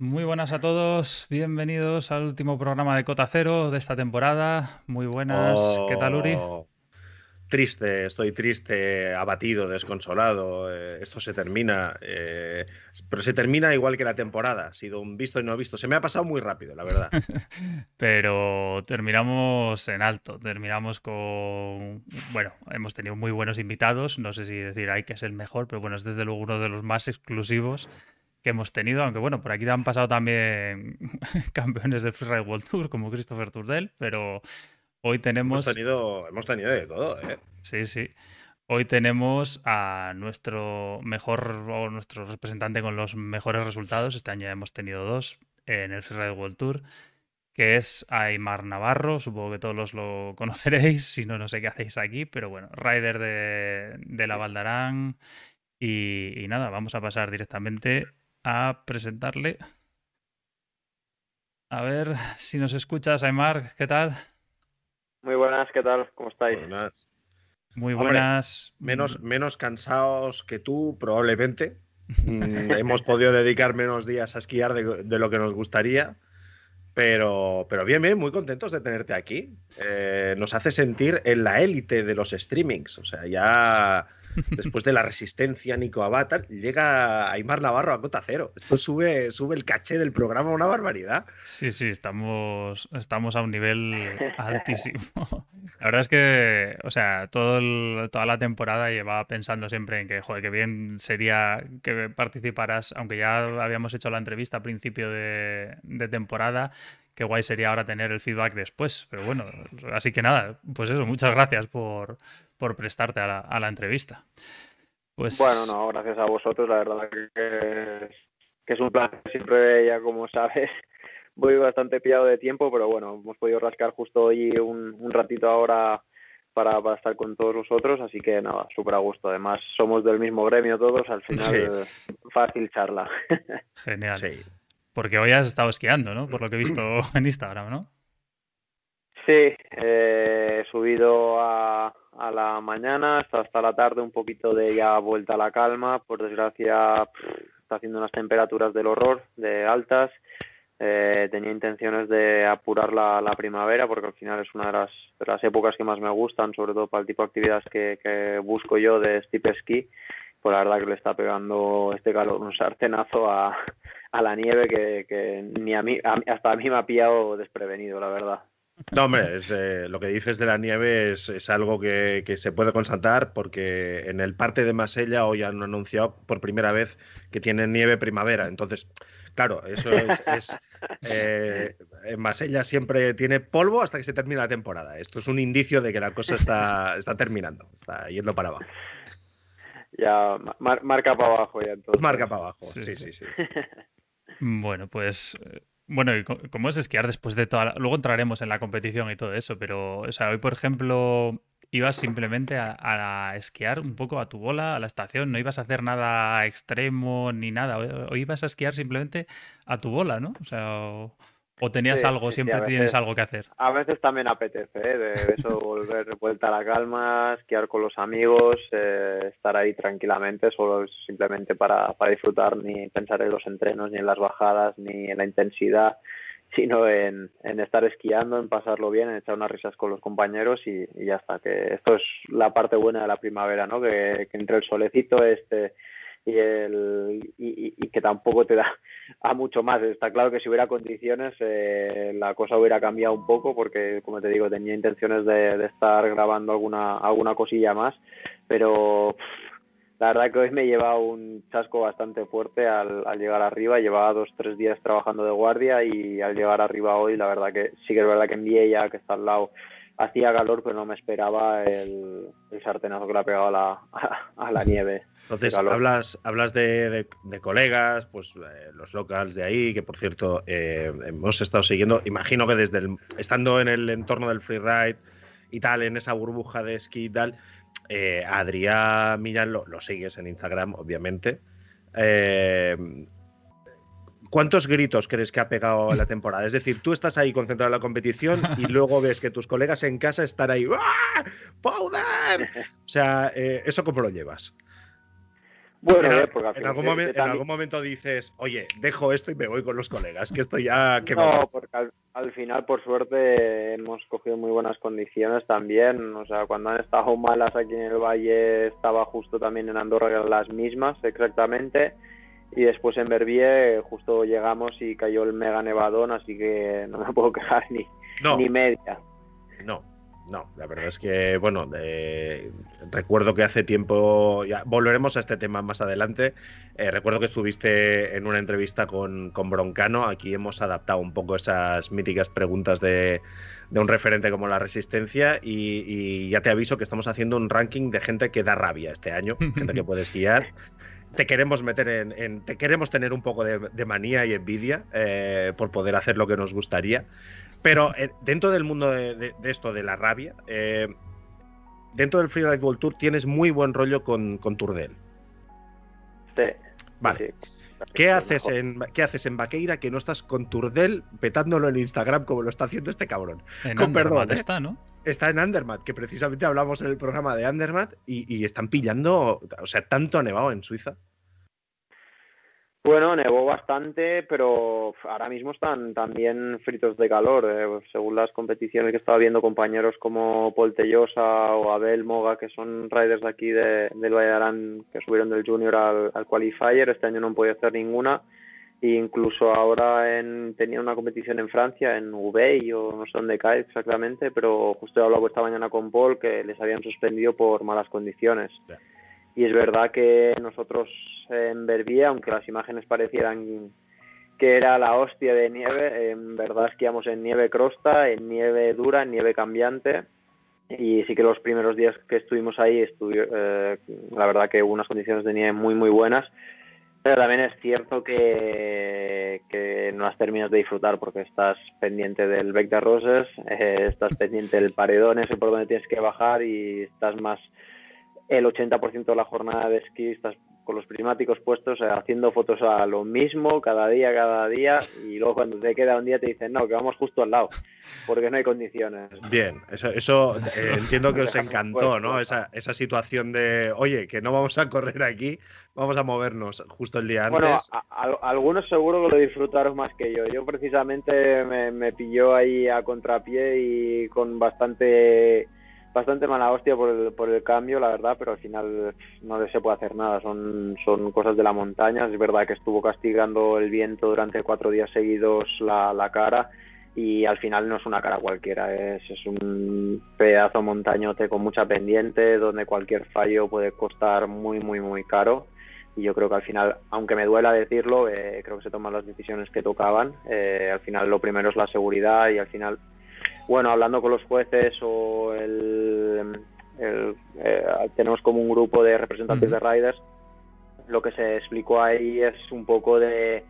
Muy buenas a todos, bienvenidos al último programa de Cota Cero de esta temporada. Muy buenas, ¿qué tal Uri? Oh, triste, estoy triste, abatido, desconsolado. eh, esto se termina, eh, pero se termina igual que la temporada. Ha sido un visto y no visto. Se me ha pasado muy rápido, la verdad. Pero terminamos en alto, terminamos con... Bueno, hemos tenido muy buenos invitados, no sé si decir hay que es el mejor, pero bueno, es desde luego uno de los más exclusivos que hemos tenido, aunque bueno, por aquí han pasado también campeones del Freeride World Tour como Christopher Turdell, pero hoy tenemos... hemos, tenido, hemos tenido de todo, ¿eh? Sí, sí. Hoy tenemos a nuestro mejor o nuestro representante con los mejores resultados. Este año ya hemos tenido dos en el Freeride World Tour, que es Aymar Navarro. Supongo que todos los lo conoceréis, si no, no sé qué hacéis aquí, pero bueno, rider de, de la Valdarán. Y, y nada, vamos a pasar directamente a presentarle. A ver si nos escuchas, Aymar, ¿qué tal? Muy buenas, ¿qué tal? ¿Cómo estáis? Buenas. Muy Hombre, buenas. Menos, menos cansados que tú, probablemente. Mm, hemos podido dedicar menos días a esquiar de, de lo que nos gustaría. Pero, pero bien, bien, muy contentos de tenerte aquí. Eh, nos hace sentir en la élite de los streamings. O sea, ya después de la resistencia Nico Avatar, llega Aymar Navarro a cota cero. Esto sube, sube el caché del programa una barbaridad. Sí, sí, estamos, estamos a un nivel altísimo. La verdad es que, o sea, todo el- toda la temporada llevaba pensando siempre en que, joder, que bien sería que participaras, aunque ya habíamos hecho la entrevista a principio de, de temporada, qué guay sería ahora tener el feedback después. Pero bueno, así que nada, pues eso, muchas gracias por, por prestarte a la, a la entrevista. Pues Bueno, no, gracias a vosotros, la verdad que es, que es un plan. Siempre, ya como sabes, voy bastante pillado de tiempo, pero bueno, hemos podido rascar justo hoy un, un ratito ahora para, para estar con todos vosotros, así que nada, súper a gusto. Además, somos del mismo gremio todos, al final fácil charla. genial. Sí. Porque hoy has estado esquiando, ¿no? Por lo que he visto en Instagram, ¿no? Sí, eh, he subido a, a la mañana hasta, hasta la tarde un poquito de ya vuelta a la calma. Por desgracia, está haciendo unas temperaturas del horror, de altas. Eh, tenía intenciones de apurar la, la primavera porque al final es una de las, de las épocas que más me gustan, sobre todo para el tipo de actividades que, que busco yo de steep ski. Pues la verdad que le está pegando este calor un sartenazo a, a la nieve que, que ni a mí, a hasta a mí me ha pillado desprevenido, la verdad. No, hombre, es, eh, lo que dices de la nieve es, es algo que, que se puede constatar porque en el parte de Masella hoy han anunciado por primera vez que tienen nieve primavera. Entonces, claro, eso es. es, eh, en Masella siempre tiene polvo hasta que se termina la temporada. Esto es un indicio de que la cosa está, está terminando, está yendo para abajo. ya mar- marca para abajo ya entonces. Marca para abajo. Sí, Sí, sí. sí, sí. Bueno, pues eh, bueno, y ¿cómo es esquiar después de toda la... Luego entraremos en la competición y todo eso, pero, o sea, hoy, por ejemplo, ibas simplemente a, esquiar un poco a tu bola, a la estación, no ibas a hacer nada extremo ni nada, hoy, ibas a esquiar simplemente a tu bola, ¿no? O sea, o tenías Sí, algo, sí, sí, siempre tienes veces- algo que hacer. A veces también apetece, ¿eh? de eso volver de vuelta a la calma, esquiar con los amigos, eh, estar ahí tranquilamente, solo simplemente para, para disfrutar, ni pensar en los entrenos, ni en las bajadas, ni en la intensidad, sino en, en estar esquiando, en pasarlo bien, en echar unas risas con los compañeros y, y ya está. Que esto es la parte buena de la primavera, ¿no? Que, que entre el solecito este y el y, que tampoco te da a mucho más. Está claro que si hubiera condiciones eh, la cosa hubiera cambiado un poco porque, como te digo, tenía intenciones de, estar grabando alguna alguna cosilla más, pero la verdad que hoy me lleva un chasco bastante fuerte al, llegar arriba. Llevaba dos, tres días trabajando de guardia y al llegar arriba hoy, la verdad que sí que es verdad que en Viella, que está al lado, hacía calor, pero no me esperaba el, el sartenazo que le ha pegado a la, a, a la nieve. Entonces, hablas, hablas de, de- de colegas, pues eh, los locals de ahí, que por cierto eh, hemos estado siguiendo, imagino que desde el, estando en el entorno del freeride y tal, en esa burbuja de esquí y tal, eh, Adrián Millán lo, lo sigues en Instagram, obviamente. Eh, ¿Cuántos gritos crees que ha pegado la temporada? Es decir, tú estás ahí concentrado en la competición y luego ves que tus colegas en casa están ahí. ¡Ah! ¡Powder! O sea, eh, ¿eso cómo lo llevas? Bueno, en, en, algún momento, dices, oye, dejo esto y me voy con los colegas, que esto ya... Que no, porque al, final, por suerte, hemos cogido muy buenas condiciones también. O sea, cuando han estado malas aquí en el Valle, estaba justo también en Andorra las mismas, exactamente. Y después en Verbier justo llegamos y cayó el mega nevadón, así que no me puedo quejar ni, ni media. No, no, la verdad es que, bueno, recuerdo que hace tiempo, ya volveremos a este tema más adelante, eh, recuerdo que estuviste en una entrevista con, Broncano, aquí hemos adaptado un poco esas míticas preguntas de, un referente como la Resistencia y, ya te aviso que estamos haciendo un ranking de gente que da rabia este año, gente que puedes guiar. Te queremos meter en, te queremos tener un poco de, manía y envidia eh, por poder hacer lo que nos gustaría. Pero eh, dentro del mundo de, esto, de la rabia, eh, dentro del Freeride World Tour tienes muy buen rollo con, con Turdel. Sí. Vale. ¿Qué haces, en, ¿Qué haces en Vaqueira que no estás con Turdel petándolo en Instagram como lo está haciendo este cabrón? En con perdón, ¿eh? está, ¿no? Está en Andermatt, que precisamente hablamos en el programa de Andermatt y, y están pillando, o sea, tanto ha nevado en Suiza. Bueno, nevó bastante, pero ahora mismo están también fritos de calor. Eh, según las competiciones que estaba viendo, compañeros como Paul Tellosa o Abel Moga, que son riders de aquí de, del Valladolid, que subieron del Junior al, Qualifier, este año no han podido hacer ninguna. E incluso ahora en, tenían una competición en Francia, en Ubey o no sé dónde cae exactamente, pero justo he hablado esta mañana con Paul que les habían suspendido por malas condiciones. Y es verdad que nosotros en Verbier, aunque las imágenes parecieran que era la hostia de nieve, en verdad esquiamos en nieve crosta, en nieve dura, en nieve cambiante. Y sí que los primeros días que estuvimos ahí, eh, la verdad que hubo unas condiciones de nieve muy, muy buenas. Pero también es cierto que, no las terminas de disfrutar porque estás pendiente del Bec de Roses, eh, estás pendiente del paredón ese por donde tienes que bajar y estás más el 80% de la jornada de esquí estás con los prismáticos puestos eh, haciendo fotos a lo mismo cada día, cada día y luego cuando te queda un día te dicen no, que vamos justo al lado porque no hay condiciones. Bien, eso, eso eh, entiendo que os encantó, ¿no? Esa, esa situación de, oye, que no vamos a correr aquí, vamos a movernos justo el día antes. Bueno, algunos seguro que lo disfrutaron más que yo. Yo precisamente me, me pilló ahí a contrapié y con bastante bastante mala hostia por el, por el cambio, la verdad, pero al final no se puede hacer nada, son, cosas de la montaña. Es verdad que estuvo castigando el viento durante cuatro días seguidos la, cara y al final no es una cara cualquiera, es, es un pedazo montañote con mucha pendiente, donde cualquier fallo puede costar muy, muy, muy caro. Y yo creo que al final, aunque me duela decirlo, eh, creo que se toman las decisiones que tocaban. Eh, al final lo primero es la seguridad y al final bueno, hablando con los jueces o el, eh, tenemos como un grupo de representantes de riders, lo que se explicó ahí es un poco de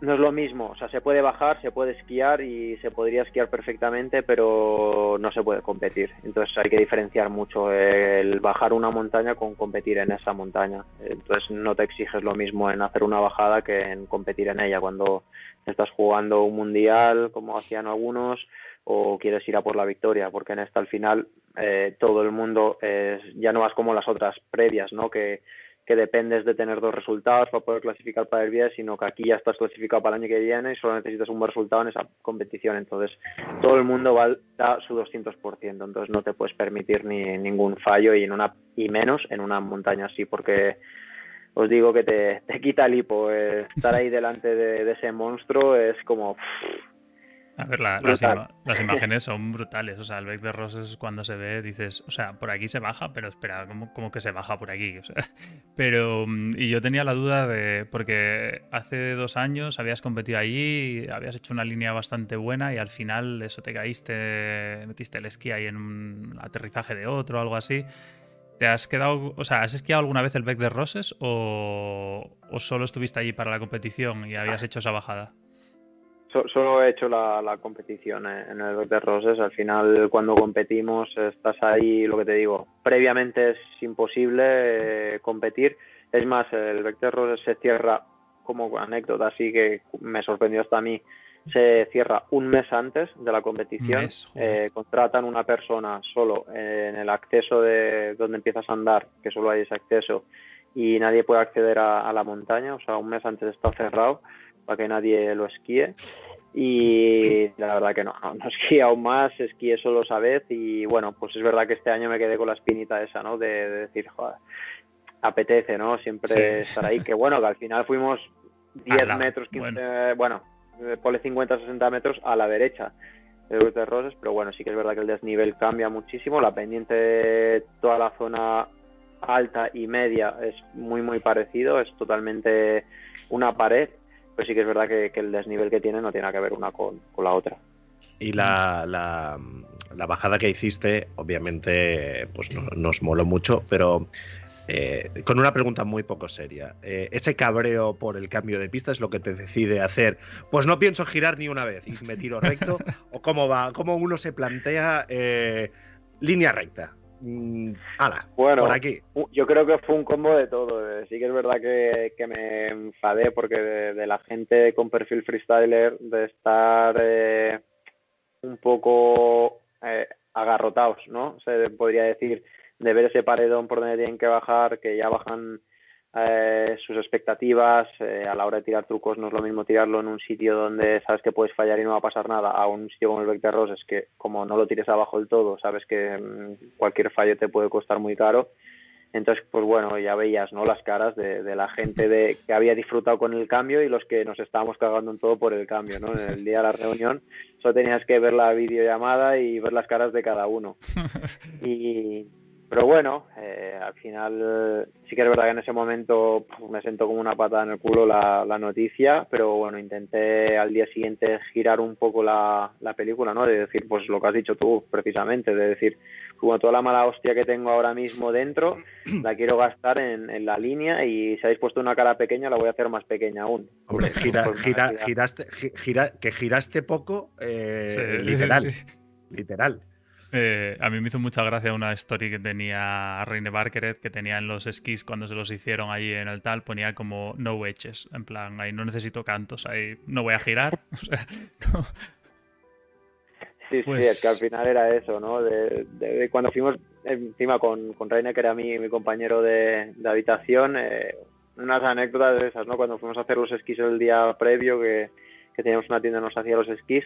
no es lo mismo, o sea, se puede bajar, se puede esquiar y se podría esquiar perfectamente, pero no se puede competir. Entonces hay que diferenciar mucho el bajar una montaña con competir en esa montaña. Entonces no te exiges lo mismo en hacer una bajada que en competir en ella cuando estás jugando un mundial, como hacían algunos, o quieres ir a por la victoria, porque en esta al final eh, todo el mundo ya no vas como las otras previas, ¿no? Que, que dependes de tener dos resultados para poder clasificar para el BIES, sino que aquí ya estás clasificado para el año que viene y solo necesitas un buen resultado en esa competición. Entonces, todo el mundo va a su 200%, entonces no te puedes permitir ni ningún fallo y, en una, y menos en una montaña así, porque os digo que te, te quita el hipo. Eh, estar ahí delante de, ese monstruo es como... A ver, las, imágenes son brutales. O sea, el Bec de Roses cuando se ve, dices, o sea, por aquí se baja, pero espera, ¿cómo, que se baja por aquí? O sea, pero, mm, y yo tenía la duda de, porque hace dos años habías competido allí, habías hecho una línea bastante buena y al final eso te caíste, metiste el esquí ahí en un aterrizaje de otro o algo así. ¿Te has quedado, o sea, has esquiado alguna vez el Bec de Roses o, o solo estuviste allí para la competición y habías hecho esa bajada? Solo he hecho la, competición en el de Roses. Al final, cuando competimos, estás ahí, lo que te digo, previamente es imposible eh, competir. Es más, el Vector Roses se cierra, como anécdota, así que me sorprendió hasta a mí, se cierra un mes antes de la competición. eh, contratan una persona solo en el acceso de donde empiezas a andar, que solo hay ese acceso, y nadie puede acceder a, la montaña, o sea, un mes antes está cerrado para que nadie lo esquíe. Y la verdad que no, no, no aún más, esquíe solo esa vez y bueno, pues es verdad que este año me quedé con la espinita esa, ¿no? De, decir, joder, apetece, ¿no? Siempre estar ahí, que bueno, que al final fuimos 10 metros, 15, bueno, eh, pone 50, 60 metros a la derecha de Roses, pero bueno, sí que es verdad que el desnivel cambia muchísimo, la pendiente, toda la zona alta y media es muy muy parecido, es totalmente una pared, pero sí que es verdad que, el desnivel que tiene no tiene que ver una con, la otra. Y la, la, bajada que hiciste, obviamente, pues nos moló mucho, pero eh, con una pregunta muy poco seria. Eh, ¿Ese cabreo por el cambio de pista es lo que te decide hacer? Pues no pienso girar ni una vez y me tiro recto. ¿O cómo va? ¿Cómo uno se plantea eh, línea recta? Mm, bueno, por aquí. Yo creo que fue un combo de todo. Sí que es verdad que, me enfadé porque de, la gente con perfil freestyler de estar un poco agarrotados, ¿no? Se podría decir de ver ese paredón por donde tienen que bajar, que ya bajan eh, sus expectativas. Eh, a la hora de tirar trucos no es lo mismo tirarlo en un sitio donde sabes que puedes fallar y no va a pasar nada, a un sitio como el Vector Ross es que como no lo tires abajo del todo, sabes que mm, cualquier fallo te puede costar muy caro. Entonces, pues bueno, ya veías ¿no? las caras de, la gente de, que había disfrutado con el cambio y los que nos estábamos cagando en todo por el cambio. ¿no? En el día de la reunión solo tenías que ver la videollamada y ver las caras de cada uno. Y, pero bueno, eh, al final sí que es verdad que en ese momento me sentó como una patada en el culo la, noticia, pero bueno, intenté al día siguiente girar un poco la, película, ¿no? De decir, pues lo que has dicho tú precisamente, de decir, como toda la mala hostia que tengo ahora mismo dentro, la quiero gastar en, la línea y si habéis puesto una cara pequeña, la voy a hacer más pequeña aún. Hombre, gira, gira, giraste, gira, que giraste poco, eh, literal. Literal. Eh, a mí me hizo mucha gracia una story que tenía Reine Barkeret, que tenía en los esquís cuando se los hicieron allí en el tal, ponía como no wedges, en plan, ahí no necesito cantos, ahí no voy a girar. Sí, sí, es que al pues final era eso, ¿no? De, cuando fuimos encima con, con Reine, que era mi, mi compañero de, habitación, eh, unas anécdotas de esas, ¿no? Cuando fuimos a hacer los esquís el día previo, que, que teníamos una tienda nos hacía los esquís,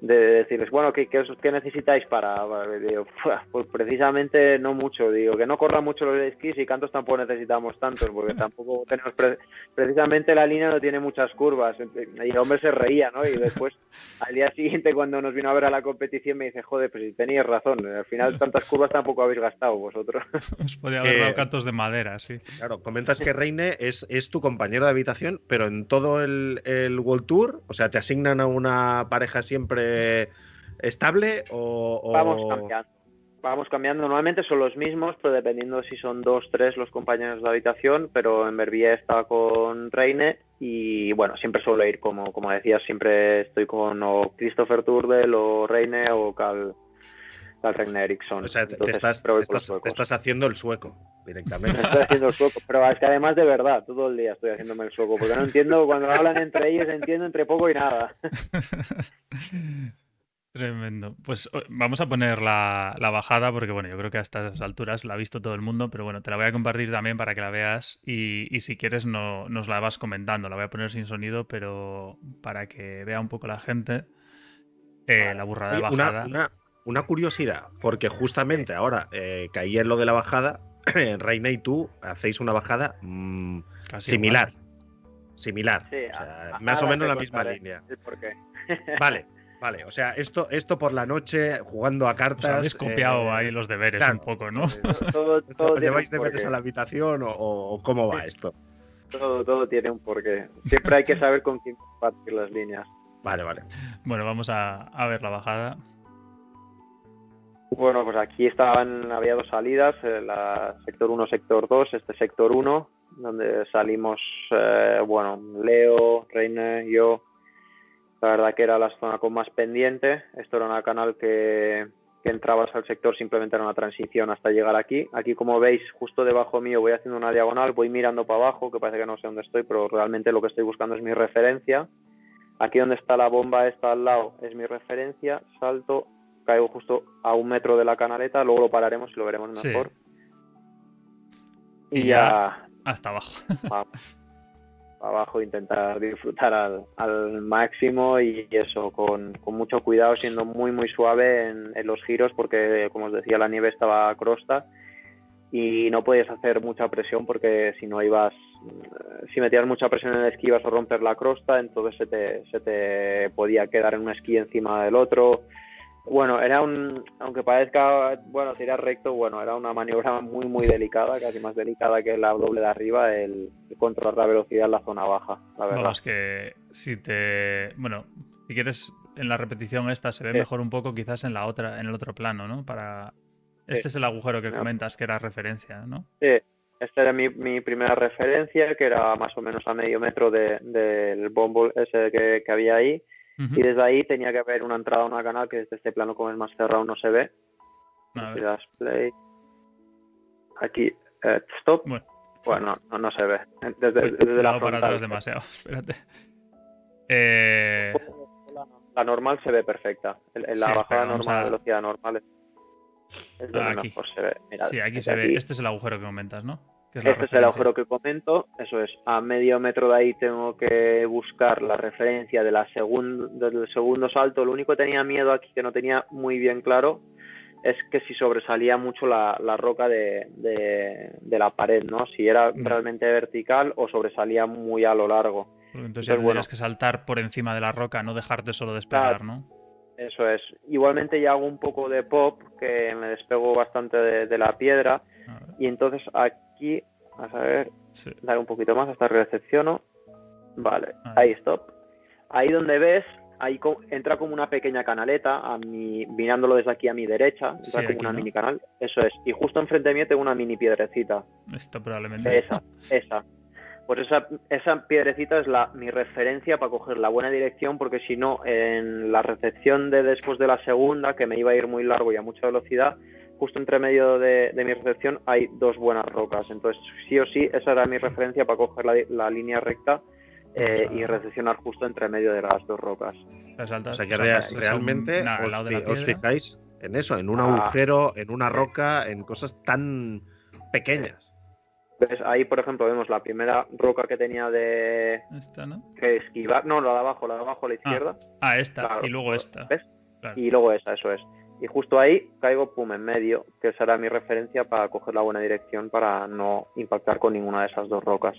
de decirles, bueno, ¿qué, qué, necesitáis para...? Digo, pues precisamente no mucho, digo, que no corran mucho los esquís y cantos tampoco necesitamos tantos, porque tampoco tenemos... precisamente la línea no tiene muchas curvas. Y el hombre se reía, ¿no? Y después, al día siguiente, cuando nos vino a ver a la competición, me dice, joder, pues si tenías razón, al final tantas curvas tampoco habéis gastado vosotros. Os podía haber dado cantos de madera, sí. Claro, comentas que Reine es, es tu compañero de habitación, pero en todo el, el World Tour, o sea, te asignan a una pareja siempre estable o, Vamos cambiando. Vamos cambiando. Normalmente son los mismos, pero dependiendo si son dos, tres los compañeros de habitación, pero en Verbier está con Reine y bueno, siempre suelo ir, como, como decías, siempre estoy con o Christopher Turdel o Reine o Cal, Reine Eriksson. O sea, te, estás, estás, haciendo el sueco directamente. estoy haciendo el sueco, pero es que además de verdad, todo el día estoy haciéndome el sueco, porque no entiendo, cuando hablan entre ellos entiendo entre poco y nada. Tremendo. Pues vamos a poner la, bajada porque, bueno, yo creo que a estas alturas la ha visto todo el mundo, pero bueno, te la voy a compartir también para que la veas y, si quieres no, nos la vas comentando. La voy a poner sin sonido, pero para que vea un poco la gente eh, la burrada de bajada. Una, curiosidad, porque justamente ahora eh, caí en lo de la bajada, Reina y tú hacéis una bajada mm, similar. Similar. más o menos la misma línea. Vale. Vale, o sea, esto, esto por la noche jugando a cartas. habéis copiado eh, ahí los deberes un poco, ¿no? Todo, ¿Lleváis deberes a la habitación o, cómo va esto? Todo, todo tiene un porqué. Siempre hay que saber con quién compartir las líneas. Vale, vale. Bueno, vamos a, ver la bajada. Bueno, pues aquí estaban, había dos salidas, eh, la sector 1, sector 2, este sector 1, donde salimos, eh, bueno, Leo, Reine, yo, la verdad que era la zona con más pendiente. Esto era una canal que, entrabas al sector, simplemente era una transición hasta llegar aquí. Aquí, como veis, justo debajo mío voy haciendo una diagonal, voy mirando para abajo, que parece que no sé dónde estoy, pero realmente lo que estoy buscando es mi referencia. Aquí donde está la bomba, está al lado, es mi referencia. Salto, caigo justo a un metro de la canaleta, luego lo pararemos y lo veremos mejor. Y, ya, hasta abajo. abajo, intentar disfrutar al, al máximo y eso, con, con, mucho cuidado, siendo muy, muy suave en, en, los giros, porque, como os decía, la nieve estaba crosta y no podías hacer mucha presión porque si no ibas, si metías mucha presión en el esquí ibas a romper la crosta, entonces se te, se te podía quedar en un esquí encima del otro. Bueno, era un, aunque parezca, bueno, tirar recto, bueno, era una maniobra muy, muy delicada, casi más delicada que la doble de arriba, el, el controlar la velocidad en la zona baja, la verdad. No, es que si te, bueno, si quieres en la repetición esta se ve sí. mejor un poco quizás en la otra, en el otro plano, ¿no? Para este sí. es el agujero que comentas, que era referencia, ¿no? Sí, esta era mi, mi, primera referencia, que era más o menos a medio metro del de, bombo ese que, que había ahí. Uh -huh. Y desde ahí tenía que haber una entrada a una canal que desde este plano, como es más cerrado, no se ve. A das play. Aquí, eh, stop. Bueno, bueno no, no, se ve. Desde, desde la para atrás demasiado, espérate. Eh... La, normal se ve perfecta. En, la sí, bajada normal, a... velocidad normal. Es es ah, aquí. se ve. Mirad, sí, aquí se aquí. ve. Este es el agujero que comentas, ¿no? Es este es el agujero que comento. Eso es. A medio metro de ahí tengo que buscar la referencia de la segun del segundo salto. Lo único que tenía miedo aquí, que no tenía muy bien claro, es que si sobresalía mucho la, la roca de, de, de, la pared, ¿no? Si era no. realmente vertical o sobresalía muy a lo largo. Entonces, Entonces ya tendrías bueno, que saltar por encima de la roca, no dejarte solo despegar. ¿no? Eso es. Igualmente ya hago un poco de pop, que me despego bastante de, de la piedra. Y entonces aquí, a ver, sí. dar un poquito más, hasta recepciono. Vale, ahí stop. Ahí donde ves, ahí entra como una pequeña canaleta, a mi, mirándolo desde aquí a mi derecha, entra sí, como aquí, una ¿no? mini canal. Eso es. Y justo enfrente de mí tengo una mini piedrecita. Esto probablemente. Esa, esa. Pues esa, esa piedrecita es la, mi referencia para coger la buena dirección, porque si no, en la recepción de después de la segunda, que me iba a ir muy largo y a mucha velocidad, justo entre medio de, de mi recepción hay dos buenas rocas. Entonces, sí o sí, esa era mi referencia para coger la, la línea recta eh, y recepcionar justo entre medio de las dos rocas. o sea que real, realmente os, os, fijáis en eso, en un ah. agujero, en una roca, en cosas tan pequeñas. Ahí, por ejemplo, vemos la primera roca que tenía de esta, ¿no? que esquivar. No, la de abajo, la de abajo a la izquierda. Ah, ah esta, claro. y luego esta. ¿Ves? Claro. Y luego esa, eso es. Y justo ahí caigo, pum, en medio, que será mi referencia para coger la buena dirección para no impactar con ninguna de esas dos rocas.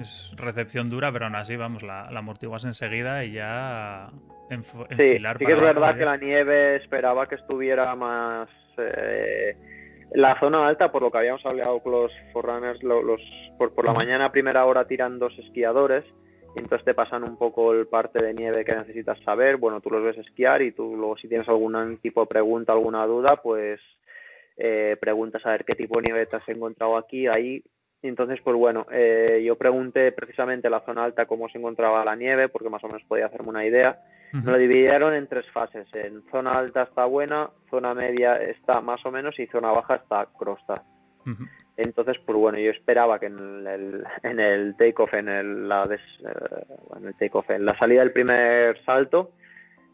Es recepción dura, pero aún así, vamos, la, la amortiguas enseguida y ya enf sí, enfilar sí que es verdad que la nieve esperaba que estuviera más... Eh, la zona alta, por lo que habíamos hablado con los forerunners, los, los por, por, la mañana a primera hora tiran dos esquiadores, entonces te pasan un poco el parte de nieve que necesitas saber, bueno, tú los ves esquiar y tú luego si tienes algún tipo de pregunta, alguna duda, pues eh, preguntas a ver qué tipo de nieve te has encontrado aquí, ahí. Entonces, pues bueno, eh, yo pregunté precisamente la zona alta cómo se encontraba la nieve, porque más o menos podía hacerme una idea. Uh -huh. Nos lo dividieron en tres fases. En zona alta está buena, zona media está más o menos y zona baja está crosta. Uh -huh. Entonces, pues bueno, yo esperaba que en el, take-off, en el, la eh, take-off, en la salida del primer salto,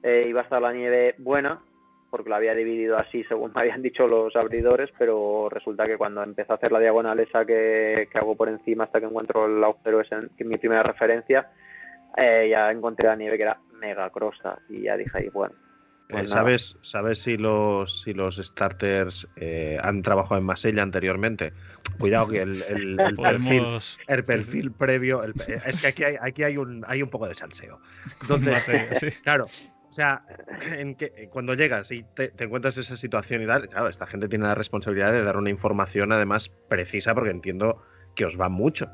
eh, iba a estar la nieve buena, porque la había dividido así según me habían dicho los abridores, pero resulta que cuando empecé a hacer la diagonal esa que, hago por encima hasta que encuentro el agujero ese, que es mi primera referencia, eh, ya encontré la nieve que era mega crosta y ya dije ahí, bueno. Pues ¿Sabes, ¿Sabes si los, si los starters eh, han trabajado en Masella anteriormente? Cuidado que el, el, el perfil, el perfil sí. previo. El, es que aquí hay, aquí hay un hay un poco de salseo. Entonces, sí. claro, o sea, en que, cuando llegas y te, te, encuentras esa situación y tal, claro, esta gente tiene la responsabilidad de dar una información además precisa porque entiendo que os va mucho.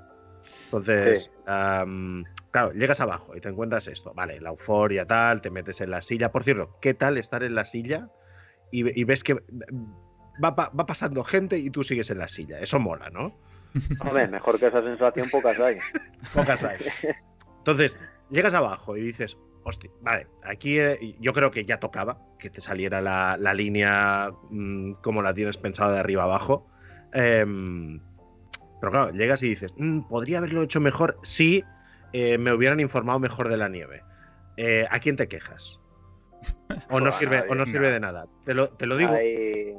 Entonces, sí. um, claro, llegas abajo y te encuentras esto, vale, la euforia tal, te metes en la silla. Por cierto, ¿qué tal estar en la silla y, y ves que va, va, pasando gente y tú sigues en la silla? Eso mola, ¿no? Hombre, mejor que esa sensación pocas hay. pocas hay. Entonces, llegas abajo y dices, hostia, vale, aquí eh, yo creo que ya tocaba que te saliera la, la línea mmm, como la tienes pensado de arriba abajo. Eh, pero claro, llegas y dices, mmm, podría haberlo hecho mejor si eh, me hubieran informado mejor de la nieve. Eh, ¿A quién te quejas? O no sirve, o no sirve de nada. Te lo, te lo digo. Ahí,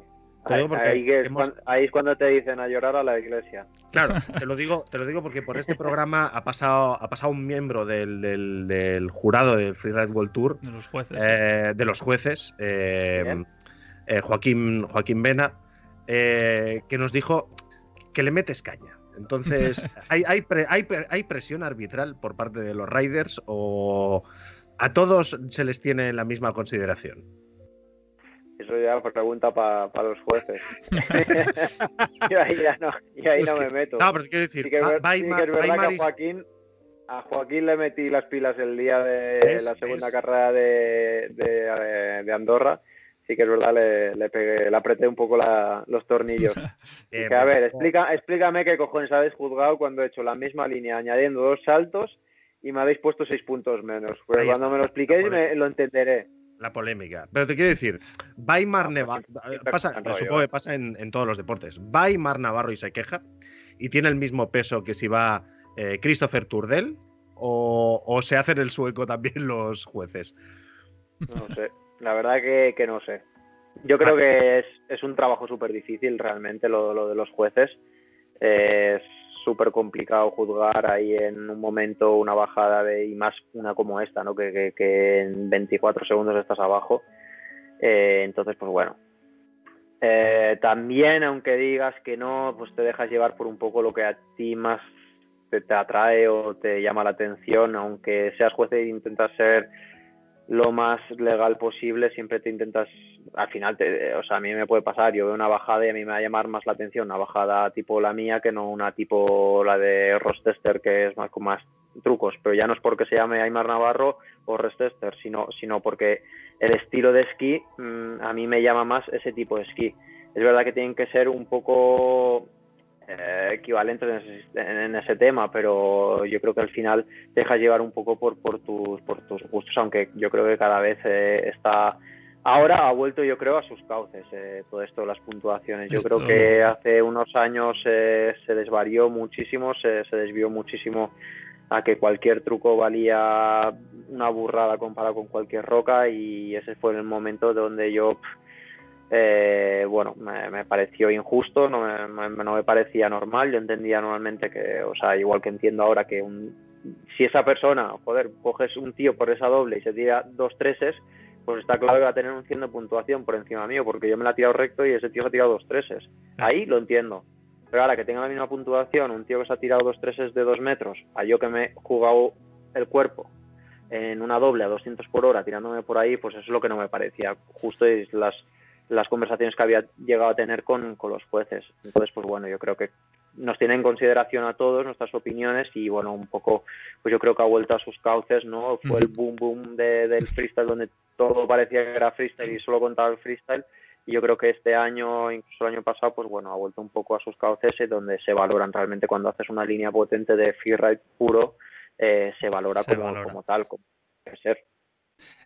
es cuando, te dicen a llorar a la iglesia. Claro, te lo digo, te lo digo porque por este programa ha pasado, ha pasado un miembro del, jurado del Freeride World Tour. De los jueces. Eh, de los jueces. Eh, eh, Joaquín, Joaquín Vena. que nos dijo que le metes caña. Entonces, ¿hay, hay, hay, presión arbitral por parte de los Riders o a todos se les tiene la misma consideración? Eso ya pregunta para los jueces. yo ahí ya no, ahí no me meto. No, pero quiero decir, sí que, a Joaquín, a Joaquín le metí las pilas el día de la segunda carrera de, de, de Andorra sí que es verdad, le, le, pegué, le apreté un poco los tornillos. a ver, explica, explícame qué cojones habéis juzgado cuando he hecho la misma línea añadiendo dos saltos y me habéis puesto seis puntos menos. Pues cuando me lo expliquéis me, lo entenderé. La polémica. Pero te quiero decir, Weimar Navarro, pasa, supongo que pasa en, todos los deportes. Weimar Navarro y se queja y tiene el mismo peso que si va eh, Christopher Turdel o, se hacen el sueco también los jueces. No sé. La verdad que, que no sé. Yo creo que es, es un trabajo súper difícil realmente lo, lo, de los jueces. es súper complicado juzgar ahí en un momento una bajada de, y más una como esta, ¿no? que, que, en 24 segundos estás abajo. Eh, entonces, pues bueno. Eh, también, aunque digas que no, pues te dejas llevar por un poco lo que a ti más te, te atrae o te llama la atención, aunque seas juez e intentas ser lo más legal posible, siempre te intentas, al final, te, o sea, a mí me puede pasar, yo veo una bajada y a mí me va a llamar más la atención una bajada tipo la mía que no una tipo la de Rostester que es más con más trucos, pero ya no es porque se llame Aymar Navarro o Rostester, sino, sino porque el estilo de esquí mm, a mí me llama más ese tipo de esquí. Es verdad que tienen que ser un poco eh, equivalentes en ese, tema, pero yo creo que al final te dejas llevar un poco por, por, tus, por tus gustos, aunque yo creo que cada vez eh, está... Ahora ha vuelto, yo creo, a sus cauces eh, todo esto, las puntuaciones. Yo creo que hace unos años se desvarió muchísimo, se, se desvió muchísimo a que cualquier truco valía una burrada comparado con cualquier roca y ese fue el momento donde yo eh, bueno, me, pareció injusto, no me, no me, parecía normal. Yo entendía normalmente que, o sea, igual que entiendo ahora que un, si esa persona, joder, coges un tío por esa doble y se tira dos treses, pues está claro que va a tener un 100 de puntuación por encima mío, porque yo me la he tirado recto y ese tío se ha tirado dos treses. Ahí lo entiendo. Pero ahora que tenga la misma puntuación, un tío que se ha tirado dos treses de dos metros, a yo que me he jugado el cuerpo en una doble a 200 por hora tirándome por ahí, pues eso es lo que no me parecía justo y las las conversaciones que había llegado a tener con, los jueces. Entonces, pues bueno, yo creo que nos tiene en consideración a todos nuestras opiniones y bueno, un poco, pues yo creo que ha vuelto a sus cauces, ¿no? Fue el boom boom del freestyle donde todo parecía que era freestyle y solo contaba el freestyle y yo creo que este año, incluso el año pasado, pues bueno, ha vuelto un poco a sus cauces donde se valoran realmente cuando haces una línea potente de freeride puro, eh, se valora como, como tal, como debe ser.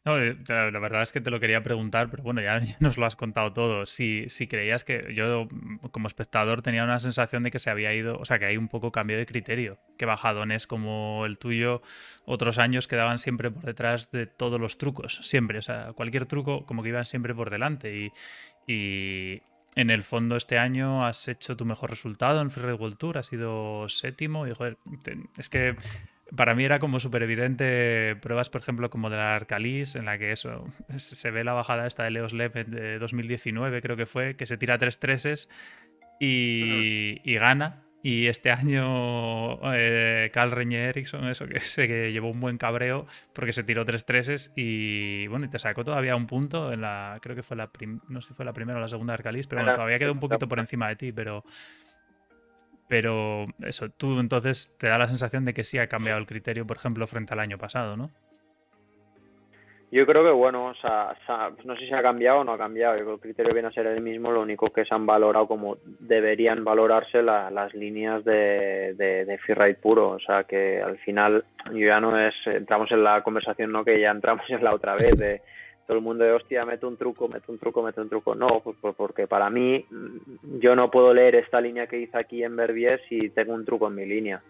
No, eh, la verdad es que te lo quería preguntar, pero bueno, ya, nos lo has contado todo. Si, si creías que yo mm, como espectador tenía una sensación de que se había ido, o sea, que hay un poco cambio de criterio, que bajadones como el tuyo otros años quedaban siempre por detrás de todos los trucos, siempre, o sea, cualquier truco como que iban siempre por delante y, y en el fondo este año has hecho tu mejor resultado en Free World Tour, has sido séptimo y joder, es que para mí era como súper evidente pruebas, por ejemplo, como de la Arcalis, en la que eso, se ve la bajada esta de Leos Lev de 2019, creo que fue, que se tira tres treses y, gana. Y este año eh, Carl Reñe Eriksson, eso que, se, que llevó un buen cabreo porque se tiró tres treses y bueno, y te sacó todavía un punto en la, creo que fue la, no sé si fue la primera o la segunda Arcalis, pero bueno, todavía quedó un poquito por encima de ti, pero pero eso, tú entonces te da la sensación de que sí ha cambiado el criterio, por ejemplo, frente al año pasado, ¿no? Yo creo que, bueno, o sea, no sé si ha cambiado o no ha cambiado. Yo creo que el criterio viene a ser el mismo, lo único que se han valorado como deberían valorarse las líneas de, de, de puro. O sea, que al final yo ya no es, entramos en la conversación, no que ya entramos en la otra vez, de todo el mundo de hostia, meto un truco, meto un truco, meto un truco. No, pues, pues, porque para mí yo no puedo leer esta línea que hice aquí en Verbier si tengo un truco en mi línea.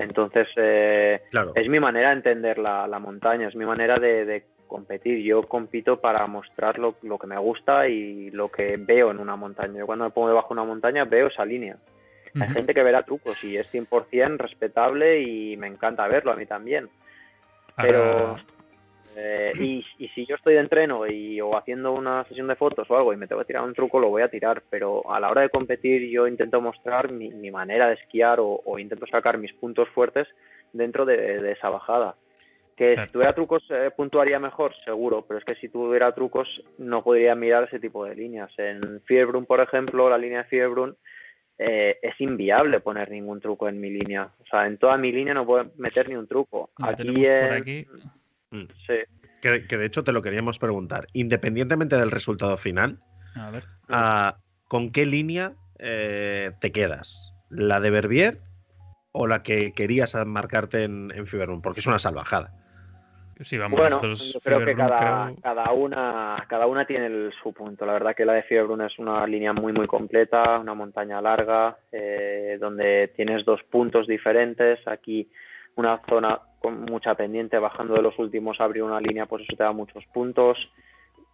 Entonces, eh, es mi manera de entender la, montaña, es mi manera de, competir. Yo compito para mostrar lo, que me gusta y lo que veo en una montaña. Yo cuando me pongo debajo de una montaña veo esa línea. Hay gente que verá trucos y es 100% respetable y me encanta verlo a mí también. Pero eh, y, si yo estoy de entreno y, o haciendo una sesión de fotos o algo y me tengo que tirar un truco, lo voy a tirar. Pero a la hora de competir yo intento mostrar mi, manera de esquiar o, intento sacar mis puntos fuertes dentro de, esa bajada. Que si tuviera trucos eh, puntuaría mejor, seguro, pero es que si tuviera trucos no podría mirar ese tipo de líneas. En Fiebrun, por ejemplo, la línea de Fiebrun, eh, es inviable poner ningún truco en mi línea. O sea, en toda mi línea no puedo meter ni un truco. aquí, por aquí Mm. Sí. Que, de hecho te lo queríamos preguntar. Independientemente del resultado final, ah, ¿con qué línea eh, te quedas? ¿La de Verbier o la que querías marcarte en, en Porque es una salvajada. Sí, vamos, bueno, yo creo que cada, cada, una, cada una tiene su punto. La verdad que la de Fiebrun es una línea muy, muy completa, una montaña larga, eh, donde tienes dos puntos diferentes. Aquí una zona con mucha pendiente, bajando de los últimos abrir una línea, pues eso te da muchos puntos.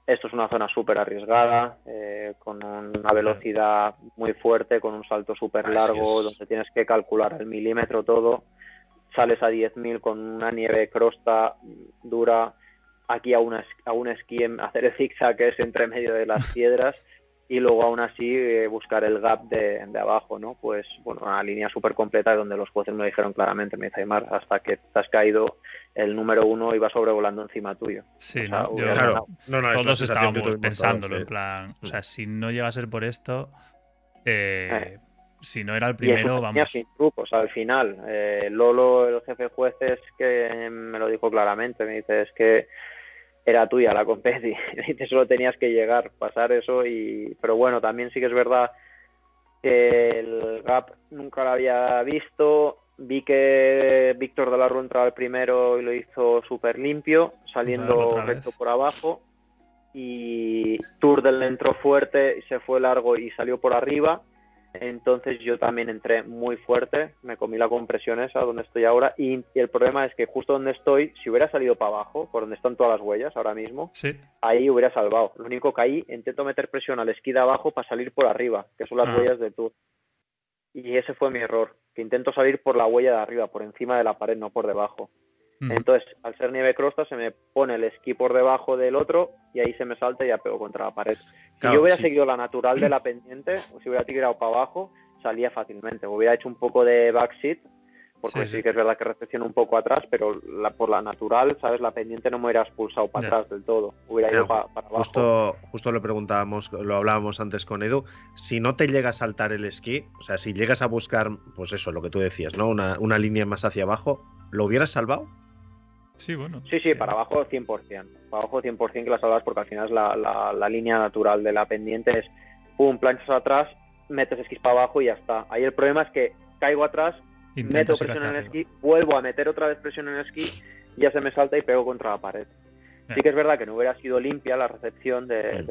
Esto es una zona súper arriesgada, eh, con una velocidad muy fuerte, con un salto súper largo, donde tienes que calcular el milímetro todo. Sales a 10.000 con una nieve crosta dura, aquí a, una, a un esquí, hacer el zigzag es entre medio de las piedras y luego aún así eh, buscar el gap de, abajo, ¿no? Pues bueno, una línea súper completa donde los jueces me dijeron claramente, me dice hasta que te has caído el número uno iba sobrevolando encima tuyo. Sí, no, claro, todos estábamos pensándolo, en plan, o sea, si no llega a ser por esto, eh, eh. si no era el primero, vamos. sin trucos, al final. Lolo, el jefe de jueces, que me lo dijo claramente, me dice, es que era tuya la competi y solo tenías que llegar, pasar eso y pero bueno, también sí que es verdad que el gap nunca lo había visto, vi que Víctor de la Rue entraba el primero y lo hizo súper limpio, saliendo recto por abajo. Y Tour del entró fuerte y se fue largo y salió por arriba entonces yo también entré muy fuerte, me comí la compresión esa donde estoy ahora y, el problema es que justo donde estoy, si hubiera salido para abajo, por donde están todas las huellas ahora mismo, ahí hubiera salvado. Lo único que ahí intento meter presión al esquí de abajo para salir por arriba, que son las ah. huellas de Tour. Y ese fue mi error, que intento salir por la huella de arriba, por encima de la pared, no por debajo. Mm. Entonces, al ser nieve crosta, se me pone el esquí por debajo del otro y ahí se me salta y ya pego contra la pared. Si yo hubiera seguido la natural de la pendiente, o si hubiera tirado para abajo, salía fácilmente. Hubiera hecho un poco de backseat, porque sí, que es verdad que recepciona un poco atrás, pero la, por la natural, ¿sabes? La pendiente no me hubiera expulsado para atrás del todo. Hubiera ido para, abajo. Justo, justo lo preguntábamos, lo hablábamos antes con Edu. Si no te llega a saltar el esquí, o sea, si llegas a buscar, pues eso, lo que tú decías, ¿no? Una, una línea más hacia abajo, ¿lo hubieras salvado? Sí, bueno. Sí, sí, para abajo 100%. Para abajo 100% que la salvas porque al final es la, la, línea natural de la pendiente es, pum, planchas atrás, metes esquís para abajo y ya está. Ahí el problema es que caigo atrás, meto presión en el esquí, vuelvo a meter otra vez presión en el esquí, ya se me salta y pego contra la pared. Sí que es verdad que no hubiera sido limpia la recepción mm. del,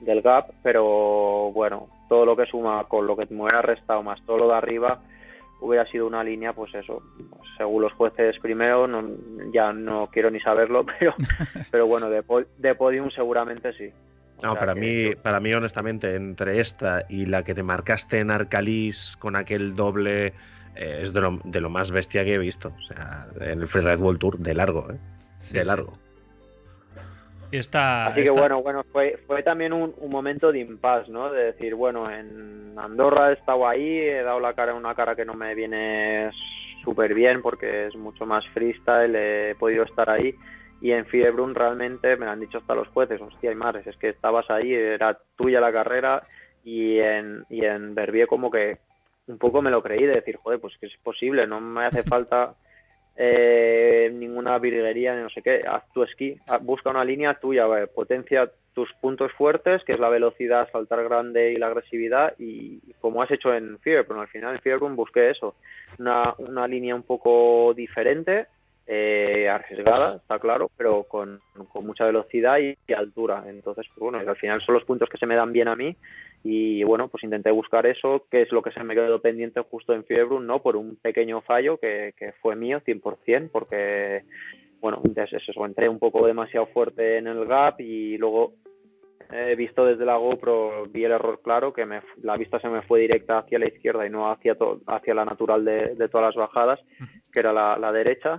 del, gap, pero bueno, todo lo que suma con lo que me hubiera restado más todo lo de arriba, hubiera sido una línea, pues eso, según los jueces primero, ya no quiero ni saberlo, pero, pero bueno, de, de podium seguramente sí. no, para mí, para mí, honestamente, entre esta y la que te marcaste en Arcalis con aquel doble, eh, es de lo, de lo, más bestia que he visto. O sea, en el Free Ride World Tour, de largo, ¿eh? de largo. Así que bueno, bueno, fue, fue también un, momento de impasse, ¿no? De decir, bueno, en Andorra he estado ahí, he dado la cara una cara que no me viene súper bien porque es mucho más freestyle, he podido estar ahí. Y en Fiebrun realmente me lo han dicho hasta los jueces, hostia, y mares, es que estabas ahí, era tuya la carrera y en, y en Verbier como que un poco me lo creí de decir, joder, pues que es posible, no me hace falta eh, ninguna virguería, no sé qué, haz tu esquí, busca una línea tuya, potencia tus puntos fuertes, que es la velocidad, saltar grande y la agresividad, y como has hecho en pero al final en Fierbron busqué eso, una, una línea un poco diferente, eh, arriesgada, está claro, pero con, mucha velocidad y, altura. Entonces, pues bueno, al final son los puntos que se me dan bien a mí y bueno, pues intenté buscar eso, que es lo que se me quedó pendiente justo en Fiebrun, ¿no? Por un pequeño fallo que, que fue mío 100%, porque bueno, eso, entré un poco demasiado fuerte en el gap y luego he visto desde la GoPro, vi el error claro, que me, la vista se me fue directa hacia la izquierda y no hacia, hacia la natural de, de, todas las bajadas, que era la, la derecha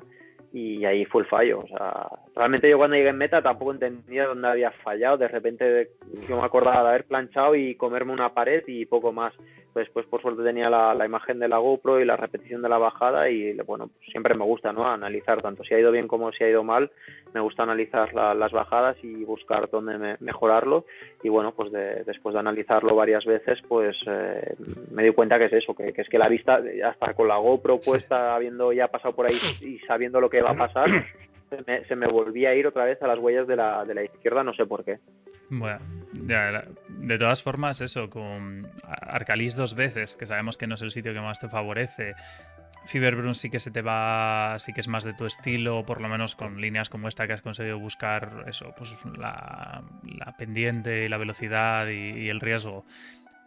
y ahí fue el fallo. O sea, realmente yo cuando llegué en meta tampoco entendía dónde había fallado. De repente yo me acordaba de haber planchado y comerme una pared y poco más. Después, por suerte, tenía la, imagen de la GoPro y la repetición de la bajada y, bueno, siempre me gusta, ¿no? Analizar tanto si ha ido bien como si ha ido mal. Me gusta analizar las bajadas y buscar dónde mejorarlo. Y, bueno, pues después de analizarlo varias veces, pues eh, me di cuenta que es eso, que, es que la vista, hasta con la GoPro puesta, habiendo ya pasado por ahí y sabiendo lo que va a pasar, se me, volvía a ir otra vez a las huellas de la, de la izquierda, no sé por qué. Bueno, de todas formas, eso, con Arcalis dos veces, que sabemos que no es el sitio que más te favorece. Fiberbrun sí que se te va, sí que es más de tu estilo, por lo menos con líneas como esta que has conseguido buscar, eso, pues la, pendiente y la velocidad y, el riesgo.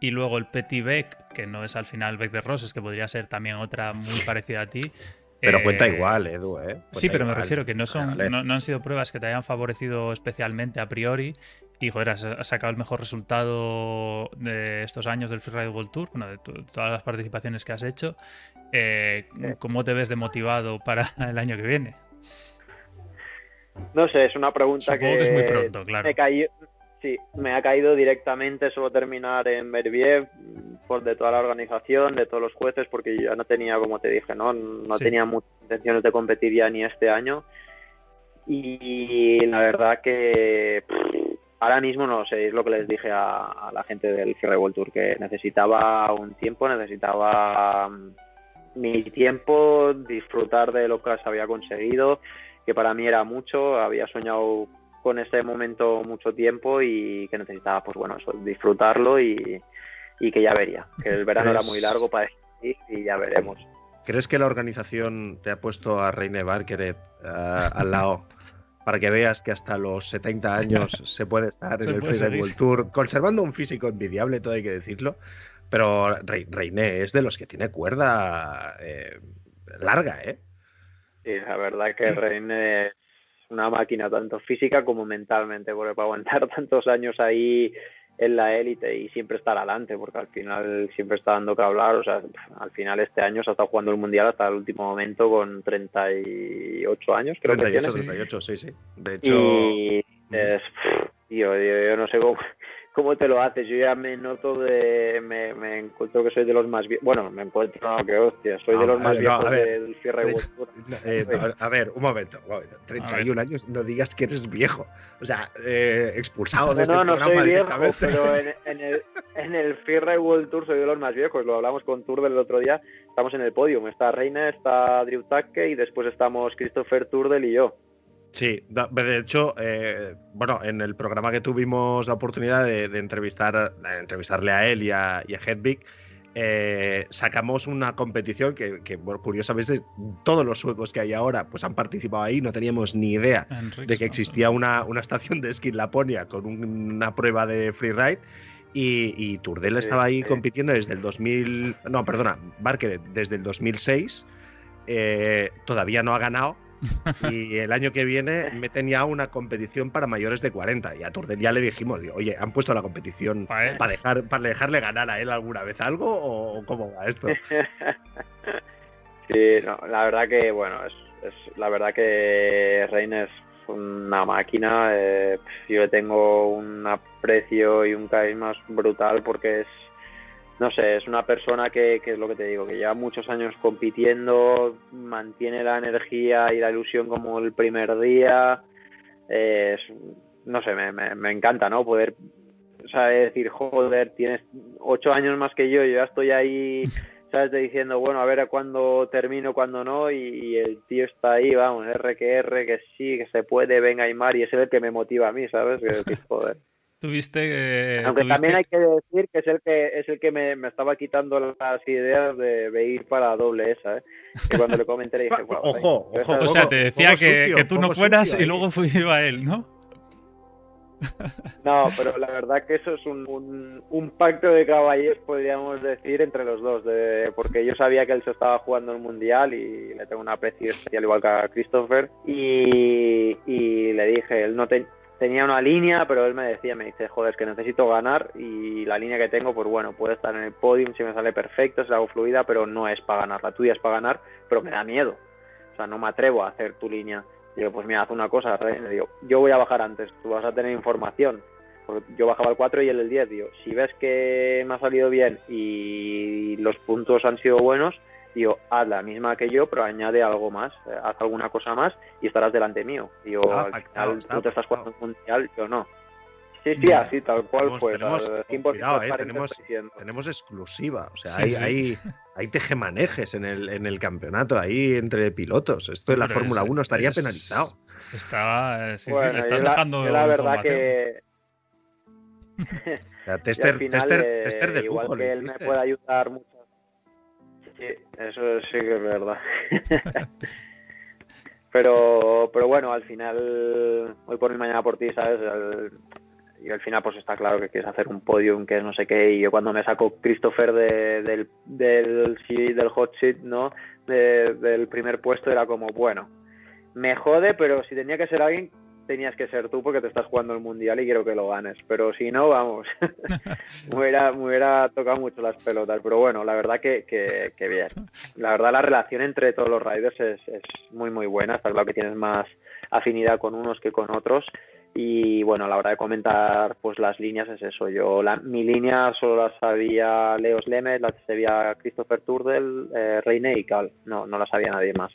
Y luego el Petit Beck, que no es al final Beck de Roses, que podría ser también otra muy parecida a ti. Pero cuenta eh, igual, Edu, ¿eh? sí, pero me refiero que no, son, no, han sido pruebas que te hayan favorecido especialmente a priori. Y, joder, has, sacado el mejor resultado de estos años del Freeride World Tour, bueno, de todas las participaciones que has hecho. Eh, ¿Cómo te ves de motivado para el año que viene? No sé, es una pregunta que, es muy pronto, claro. Sí, me ha caído directamente solo terminar en Berbiev por de toda la organización, de todos los jueces, porque yo ya no tenía, como te dije, no, no tenía muchas intenciones de competir ya ni este año. Y la verdad que ahora mismo no sé, es lo que les dije a, la gente del Cierre World Tour, que necesitaba un tiempo, necesitaba mm, mi tiempo, disfrutar de lo que se había conseguido, que para mí era mucho, había soñado con ese momento mucho tiempo y que necesitaba, pues bueno, eso, disfrutarlo y, que ya vería. Que el verano era muy largo para decidir y ya veremos. ¿Crees que la organización te ha puesto a Reine Barkeret eh, al lado para que veas que hasta los 70 años se puede estar en el Freeride World Tour, conservando un físico envidiable, todo hay que decirlo? Pero Reine es de los que tiene cuerda eh, larga, ¿eh? Sí, la verdad que Reine una máquina tanto física como mentalmente, porque para aguantar tantos años ahí en la élite y siempre estar adelante, porque al final siempre está dando que hablar, o sea, al final este año se ha estado jugando el Mundial hasta el último momento con 38 años, creo que tiene. 38, sí, sí. De hecho... Y es, tío, yo no sé cómo, cómo te lo haces. Yo ya me noto de. Me, me encuentro que soy de los más viejos. Bueno, me encuentro, no, que hostia, soy de los más viejos del cierre eh, a ver, un momento, un momento. 31 años, no digas que eres viejo. O sea, eh, expulsado de este no, no soy viejo, pero en, en, el, en el World Tour soy de los más viejos. Lo hablamos con Tour del otro día. Estamos en el podio. Está Reina, está Drew Takke y después estamos Christopher Turdel y yo. Sí, de hecho, eh, bueno, en el programa que tuvimos la oportunidad de, entrevistar, entrevistarle a él y a, y Hedvig, eh, sacamos una competición que, que bueno, curiosamente todos los suecos que hay ahora pues han participado ahí, no teníamos ni idea de que existía una, una, estación de esquí en Laponia con una prueba de freeride y, y Turdel estaba ahí compitiendo desde el 2000, no, perdona, Barker desde el 2006, eh, todavía no ha ganado y el año que viene meten ya una competición para mayores de 40. Y a Turdel ya le dijimos, oye, ¿han puesto la competición para, dejar, para dejarle ganar a él alguna vez algo o cómo va esto? sí, no, la verdad que, bueno, es, la verdad que Rein es una máquina. Eh, yo tengo un aprecio y un carisma brutal porque es no sé, es una persona que, que, es lo que te digo, que lleva muchos años compitiendo, mantiene la energía y la ilusión como el primer día. no sé, me, me, encanta, ¿no? Poder ¿sabes? decir, joder, tienes ocho años más que yo, yo ya estoy ahí, ¿sabes? diciendo, bueno, a ver a cuándo termino, cuándo no, y, el tío está ahí, vamos, R que R, que sí, que se puede, venga Aymar, y es el que me motiva a mí, ¿sabes? Que joder. Tuviste. Eh, Aunque también hay que decir que es el que es el que me, me estaba quitando las ideas de, ir para doble esa, ¿eh? Que cuando le comenté le dije, ojo, ojo, O sea, te decía que, que, tú no fueras y luego fui a él, ¿no? No, pero la verdad que eso es un, un, pacto de caballeros, podríamos decir, entre los dos, de, porque yo sabía que él se estaba jugando el Mundial y le tengo un aprecio especial igual que a Christopher y que él no tenía una línea, pero él me decía, me dice, joder, es que necesito ganar y la línea que tengo, pues bueno, puede estar en el podium si me sale perfecto, si la hago fluida, pero no es para ganar. La tuya es para ganar, pero me da miedo. O sea, no me atrevo a hacer tu línea. Digo, pues mira, haz una cosa, digo, yo voy a bajar antes, tú vas a tener información. yo bajaba el 4 y él el 10, digo, si ves que me ha salido bien y los puntos han sido buenos, digo, haz la misma que yo, pero añade algo más, eh, haz alguna cosa más y estarás delante mío. Digo, ah, al final tú te estás jugando un mundial, yo no. Sí, sí, así, tal cual fue. Tenemos, cuidado, eh, tenemos, tenemos, exclusiva. O sea, hay, Hay, hay, tejemanejes en el, en el campeonato ahí entre pilotos. Esto de la Fórmula 1 estaría penalizado. Estaba. Sí, sí, le estás dejando. la verdad que. tester, tester, tester de lujo, igual que él me puede ayudar mucho Sí, eso sí que es verdad. pero, pero bueno, al final, hoy por mi mañana por ti, ¿sabes? y al final pues está claro que quieres hacer un podium, que es no sé qué, y yo cuando me saco Christopher del, del, del hot seat, ¿no? del primer puesto era como, bueno, me jode, pero si tenía que ser alguien tenías que ser tú porque te estás jugando el mundial y quiero que lo ganes. Pero si no, vamos, me, hubiera, me, hubiera, tocado mucho las pelotas. Pero bueno, la verdad que, que, bien. La verdad la relación entre todos los riders es, es, muy, muy buena. Está claro que tienes más afinidad con unos que con otros. Y bueno, a la hora de comentar pues las líneas es eso. Yo la, mi línea solo la sabía Leos Lemes, la sabía Christopher Turdel, eh, Reine y Cal. No, no la sabía nadie más.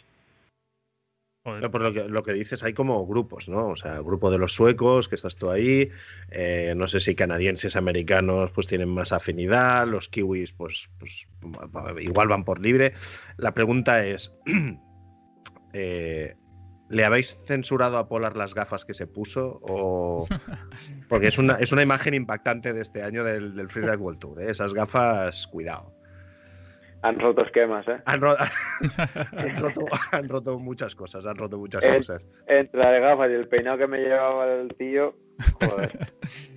Por lo que, dices, hay como grupos, ¿no? O sea, el grupo de los suecos, que estás tú ahí, eh, no sé si canadienses, americanos, pues tienen más afinidad, los kiwis, pues, pues igual van por libre. La pregunta es, eh, ¿le habéis censurado a Polar las gafas que se puso? O... Porque es una, es una imagen impactante de este año del, del Freeride World Tour, ¿eh? esas gafas, cuidado. Han roto esquemas, ¿eh? Han, roto, muchas cosas, han roto muchas cosas. Entre las gafas y el peinado que me llevaba el tío, joder.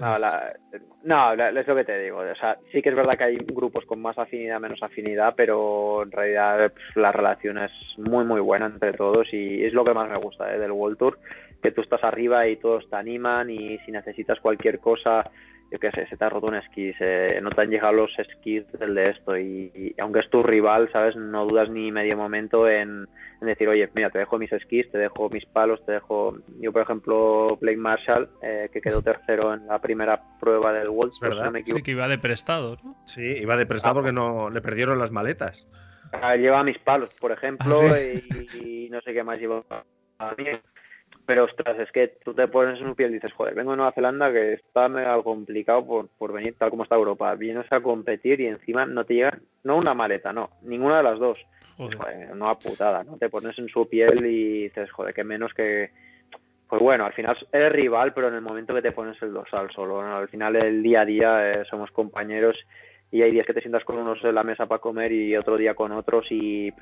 No, la, no, es lo que te digo. O sea, sí que es verdad que hay grupos con más afinidad, menos afinidad, pero en realidad pues, la relación es muy, muy buena entre todos y es lo que más me gusta ¿eh? del World Tour, que tú estás arriba y todos te animan y si necesitas cualquier cosa yo qué sé, se te ha roto un esquí, se, no te han llegado los esquís del de esto y, aunque es tu rival, ¿sabes? No dudas ni medio momento en, decir, oye, mira, te dejo mis esquís, te dejo mis palos, te dejo... Yo, por ejemplo, Blake Marshall, eh, que quedó tercero en la primera prueba del World pues ¿verdad? sí, que iba de prestado, ¿no? Sí, iba de prestado porque no le perdieron las maletas. Ah, lleva mis palos, por ejemplo, ¿Ah, y, y, no sé qué más lleva a mí pero ostras, es que tú te pones en su piel y dices, joder, vengo de Nueva Zelanda que está mega complicado por, por venir tal como está Europa. Vienes a competir y encima no te llega, no una maleta, no, ninguna de las dos. Joder. no putada, ¿no? Te pones en su piel y dices, joder, que menos que. Pues bueno, al final eres rival, pero en el momento que te pones el dorsal solo, al final el día a día eh, somos compañeros y hay días que te sientas con unos en la mesa para comer y otro día con otros y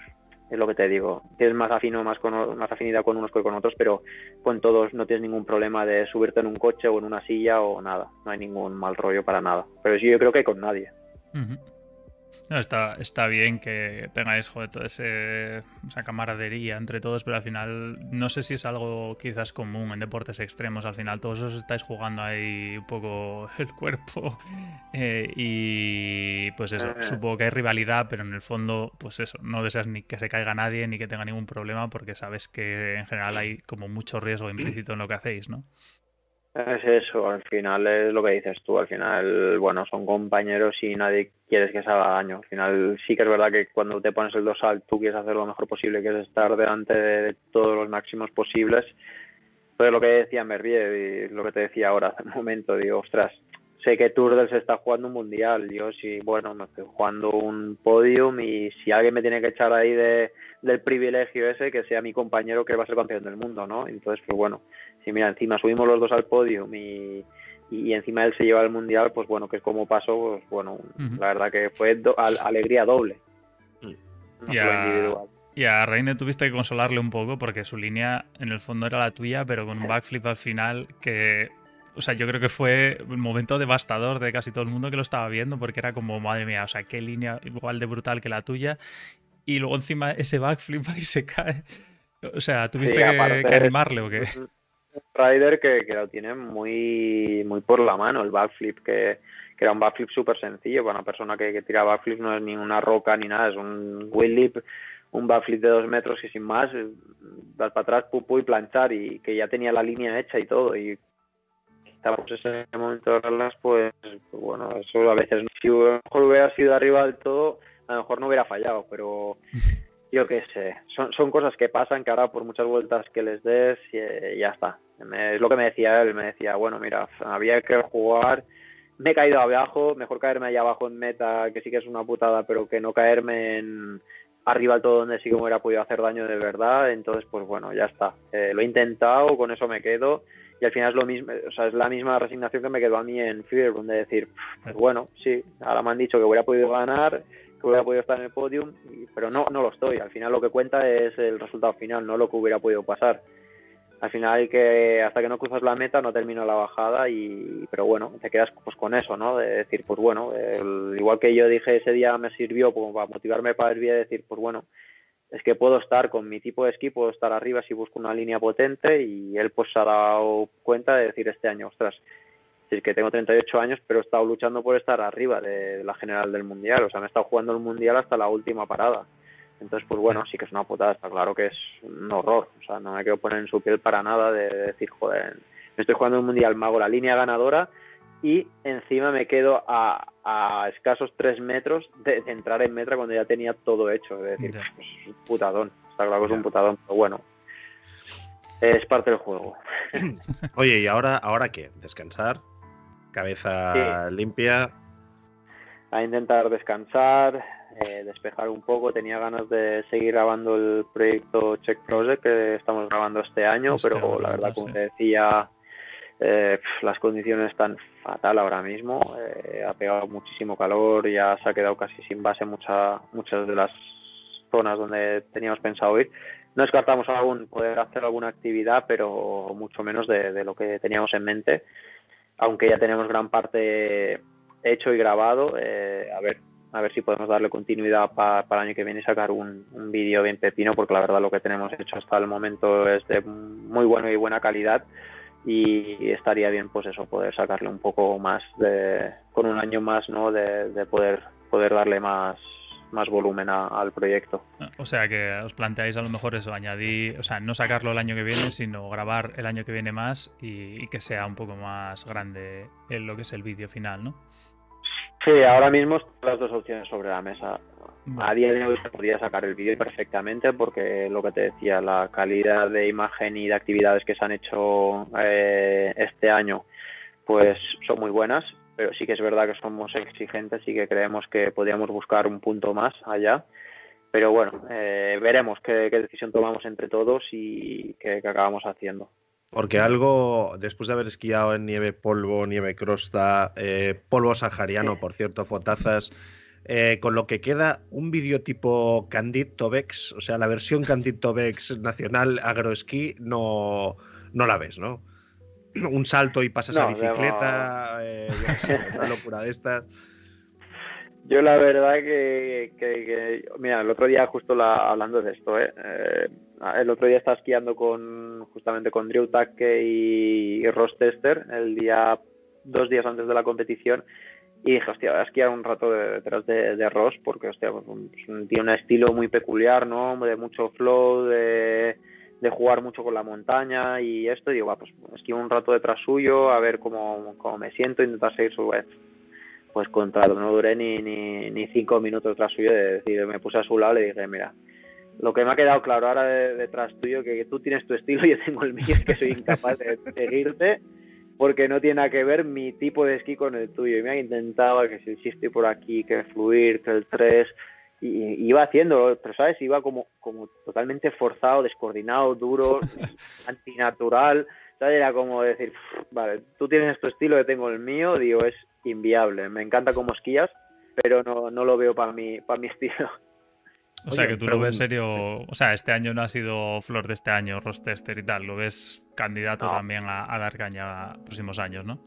es lo que te digo. Tienes más afino, más, con, más afinidad con unos que con otros, pero con todos no tienes ningún problema de subirte en un coche o en una silla o nada. No hay ningún mal rollo para nada. Pero sí, yo creo que con nadie. No, está, está bien que tengáis joder, toda esa camaradería entre todos, pero al final no sé si es algo quizás común en deportes extremos. Al final todos os estáis jugando ahí un poco el cuerpo eh, y pues eso, eh. supongo que hay rivalidad, pero en el fondo pues eso, no deseas ni que se caiga nadie ni que tenga ningún problema porque sabes que en general hay como mucho riesgo implícito en lo que hacéis, ¿no? Es eso, al final es lo que dices tú, al final, bueno, son compañeros y nadie quiere que se haga daño. Al final sí que es verdad que cuando te pones el dosal tú quieres hacer lo mejor posible, que es estar delante de todos los máximos posibles. Pero lo que decía Mervier y lo que te decía ahora hace un momento, digo, ostras, sé que Turdel se está jugando un mundial, yo sí, bueno, me estoy jugando un podium y si alguien me tiene que echar ahí de, del privilegio ese, que sea mi compañero que va a ser campeón del mundo, ¿no? Entonces, pues bueno, si mira, encima subimos los dos al podio y, y encima él se lleva el mundial, pues bueno, que es como pasó, pues bueno, la verdad que fue alegría doble. y, a, Reine tuviste que consolarle un poco porque su línea en el fondo era la tuya, pero con un backflip al final que o sea, yo creo que fue un momento devastador de casi todo el mundo que lo estaba viendo, porque era como, madre mía, o sea, qué línea igual de brutal que la tuya. Y luego encima ese backflip y se cae. O sea, ¿tuviste que, animarle o qué? Rider que, lo tiene muy, muy por la mano, el backflip, que, era un backflip súper sencillo, para una persona que, tira backflip no es ni una roca ni nada, es un wheel un backflip de dos metros y sin más, vas para atrás, pupu y planchar, y que ya tenía la línea hecha y todo, y estábamos en ese momento de reglas, pues, pues, bueno, eso a veces, si a lo mejor hubiera sido arriba del todo, a lo mejor no hubiera fallado, pero yo qué sé, son, son cosas que pasan que ahora por muchas vueltas que les des, y, ya está. es lo que me decía él, me decía, bueno, mira, había que jugar, me he caído abajo, mejor caerme allá abajo en meta, que sí que es una putada, pero que no caerme en arriba del todo donde sí que me hubiera podido hacer daño de verdad, entonces pues bueno, ya está. Eh, lo he intentado, con eso me quedo y al final es lo mismo, o sea, es la misma resignación que me quedó a mí en Fearbone, de decir, pues bueno, sí, ahora me han dicho que hubiera podido ganar, que hubiera podido estar en el podium, pero no, no lo estoy. Al final lo que cuenta es el resultado final, no lo que hubiera podido pasar. Al final que, hasta que no cruzas la meta, no termina la bajada, y pero bueno, te quedas pues con eso, ¿no? De decir, pues bueno, igual que yo dije ese día me sirvió como para motivarme para el día, decir, pues bueno, es que puedo estar con mi tipo de esquí, puedo estar arriba si busco una línea potente y él pues se ha dado cuenta de decir este año, ostras, es que tengo 38 años, pero he estado luchando por estar arriba de la general del mundial, o sea, me he estado jugando el mundial hasta la última parada. Entonces, pues bueno, sí que es una putada, está claro que es un horror, o sea, no me quiero poner en su piel para nada de decir, joder, me estoy jugando el mundial, me hago la línea ganadora y encima me quedo a, a escasos tres metros de, entrar en metra cuando ya tenía todo hecho. Es decir, pues, es un putadón. Está claro que es un putadón, pero bueno. Es parte del juego. Oye, ¿y ahora, ahora qué? ¿Descansar? ¿Cabeza limpia? A intentar descansar, eh, despejar un poco. Tenía ganas de seguir grabando el proyecto Check Project que estamos grabando este año, pero la verdad, como te decía, eh, las condiciones están fatal ahora mismo. Eh, ha pegado muchísimo calor, ya se ha quedado casi sin base mucha, muchas de las zonas donde teníamos pensado ir. No descartamos aún poder hacer alguna actividad, pero mucho menos de, lo que teníamos en mente, aunque ya tenemos gran parte hecho y grabado. Eh, a ver a ver si podemos darle continuidad para, el año que viene y sacar un, un vídeo bien pepino, porque la verdad lo que tenemos hecho hasta el momento es de muy bueno y buena calidad y estaría bien pues eso poder sacarle un poco más de con un año más no de, poder poder darle más más volumen al proyecto. O sea que os planteáis a lo mejor eso añadir o sea no sacarlo el año que viene sino grabar el año que viene más y, que sea un poco más grande en lo que es el vídeo final no sí ahora mismo las dos opciones sobre la mesa. A día de hoy se podría sacar el vídeo perfectamente porque lo que te decía, la calidad de imagen y de actividades que se han hecho eh, este año pues son muy buenas, pero sí que es verdad que somos exigentes y que creemos que podríamos buscar un punto más allá. Pero bueno, eh, veremos qué, decisión tomamos entre todos y qué, acabamos haciendo. Porque algo, después de haber esquiado en nieve polvo, nieve crosta, eh, polvo sahariano, por cierto, fotazas, eh, con lo que queda un vídeo tipo Candid Tobex, o sea, la versión Candid Tobex nacional agroesquí no, no la ves, ¿no? Un salto y pasas a bicicleta, eh, una locura de estas. Yo la verdad que, mira, el otro día justo la, hablando de esto, ¿eh? ¿eh? el otro día estaba esquiando con justamente con Drew Takke y, Ross Tester el día dos días antes de la competición y dije, hostia, voy a esquiar un rato detrás de, Ross porque, hostia, pues, tiene un estilo muy peculiar, ¿no? De mucho flow, de, jugar mucho con la montaña y esto. Y digo, va, pues esquío un rato detrás suyo, a ver cómo, cómo me siento, intentar seguir su vez. Pues contra no duré ni, ni, ni cinco minutos detrás suyo, de decir, me puse a su lado y le dije, mira, lo que me ha quedado claro ahora detrás tuyo, que tú tienes tu estilo y yo tengo el mío, es que soy incapaz de seguirte porque no tiene que ver mi tipo de esquí con el tuyo. Y me han intentado que si estoy por aquí, que fluir, que el 3, y, iba haciendo, pero sabes, iba como, como totalmente forzado, descoordinado, duro, antinatural. ¿sabes? Era como decir, vale, tú tienes tu estilo, yo tengo el mío, digo, es inviable. Me encanta cómo esquías, pero no, no lo veo para mi, para mi estilo. O sea, que tú lo ves serio. O sea, este año no ha sido flor de este año, Rostester y tal. Lo ves candidato también a, dar caña a próximos años, ¿no?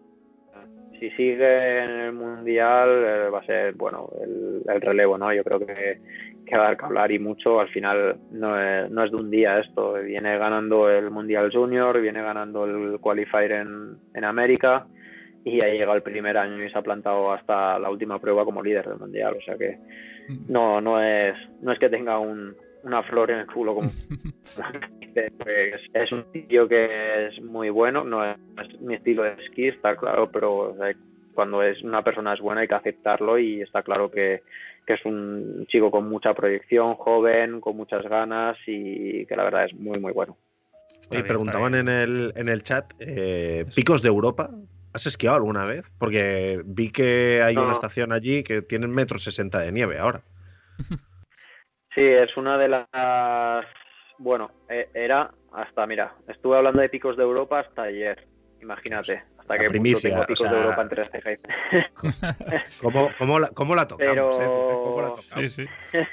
Si sigue en el mundial, eh, va a ser, bueno, el, relevo, ¿no? Yo creo que, que dar que hablar y mucho. Al final no es, no es de un día esto. Viene ganando el Mundial Junior, viene ganando el Qualifier en, en América y ha llegado el primer año y se ha plantado hasta la última prueba como líder del mundial. O sea que mm. no, no es, no es que tenga un, una flor en el culo como pues es un tío que es muy bueno, no es, mi estilo de esquí, está claro, pero cuando es una persona es buena hay que aceptarlo y está claro que, que es un chico con mucha proyección, joven, con muchas ganas y que la verdad es muy muy bueno. y preguntaban en el, en el chat, eh, ¿picos de Europa? ¿Has esquiado alguna vez? Porque vi que hay una estación allí que tiene metro sesenta de nieve ahora. Sí, es una de las. Bueno, e, era hasta, mira, estuve hablando de picos de Europa hasta ayer. Imagínate, hasta que primicia, tengo picos de Europa en 3 ¿Cómo, cómo, la, cómo la tocamos? Eh? ¿Cómo la tocamos? Sí, sí.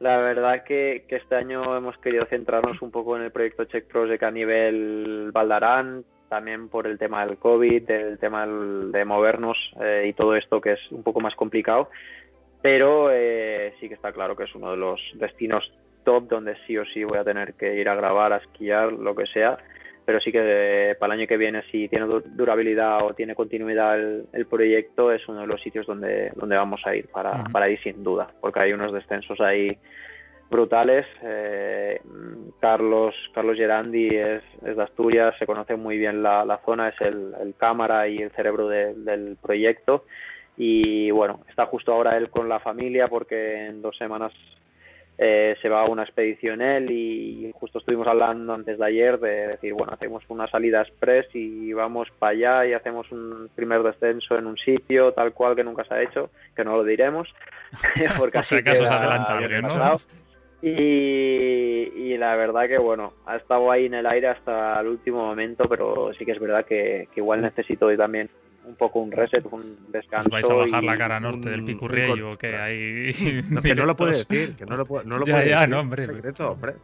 La verdad que, que, este año hemos querido centrarnos un poco en el proyecto Check Project a nivel Valdarán, también por el tema del COVID, el tema de movernos eh, y todo esto que es un poco más complicado pero eh, sí que está claro que es uno de los destinos top donde sí o sí voy a tener que ir a grabar, a esquiar, lo que sea, pero sí que eh, para el año que viene, si tiene durabilidad o tiene continuidad el, proyecto, es uno de los sitios donde, donde vamos a ir, para, para ir sin duda, porque hay unos descensos ahí brutales. Eh, Carlos Carlos Gerandi es, de Asturias, se conoce muy bien la, zona, es el, cámara y el cerebro del proyecto y bueno, está justo ahora él con la familia porque en dos semanas eh, se va a una expedición él y justo estuvimos hablando antes de ayer de decir, bueno, hacemos una salida express y vamos para allá y hacemos un primer descenso en un sitio tal cual que nunca se ha hecho, que no lo diremos, porque así adelanta, ¿no? Y, y, la verdad que bueno, ha estado ahí en el aire hasta el último momento, pero sí que es verdad que, que igual necesito también un poco un reset, un descanso. ¿Vais a bajar la cara norte del Picurriello que hay? que no lo puede decir, que no lo, puede, no lo puede ya, decir. No, hombre. secreto, hombre.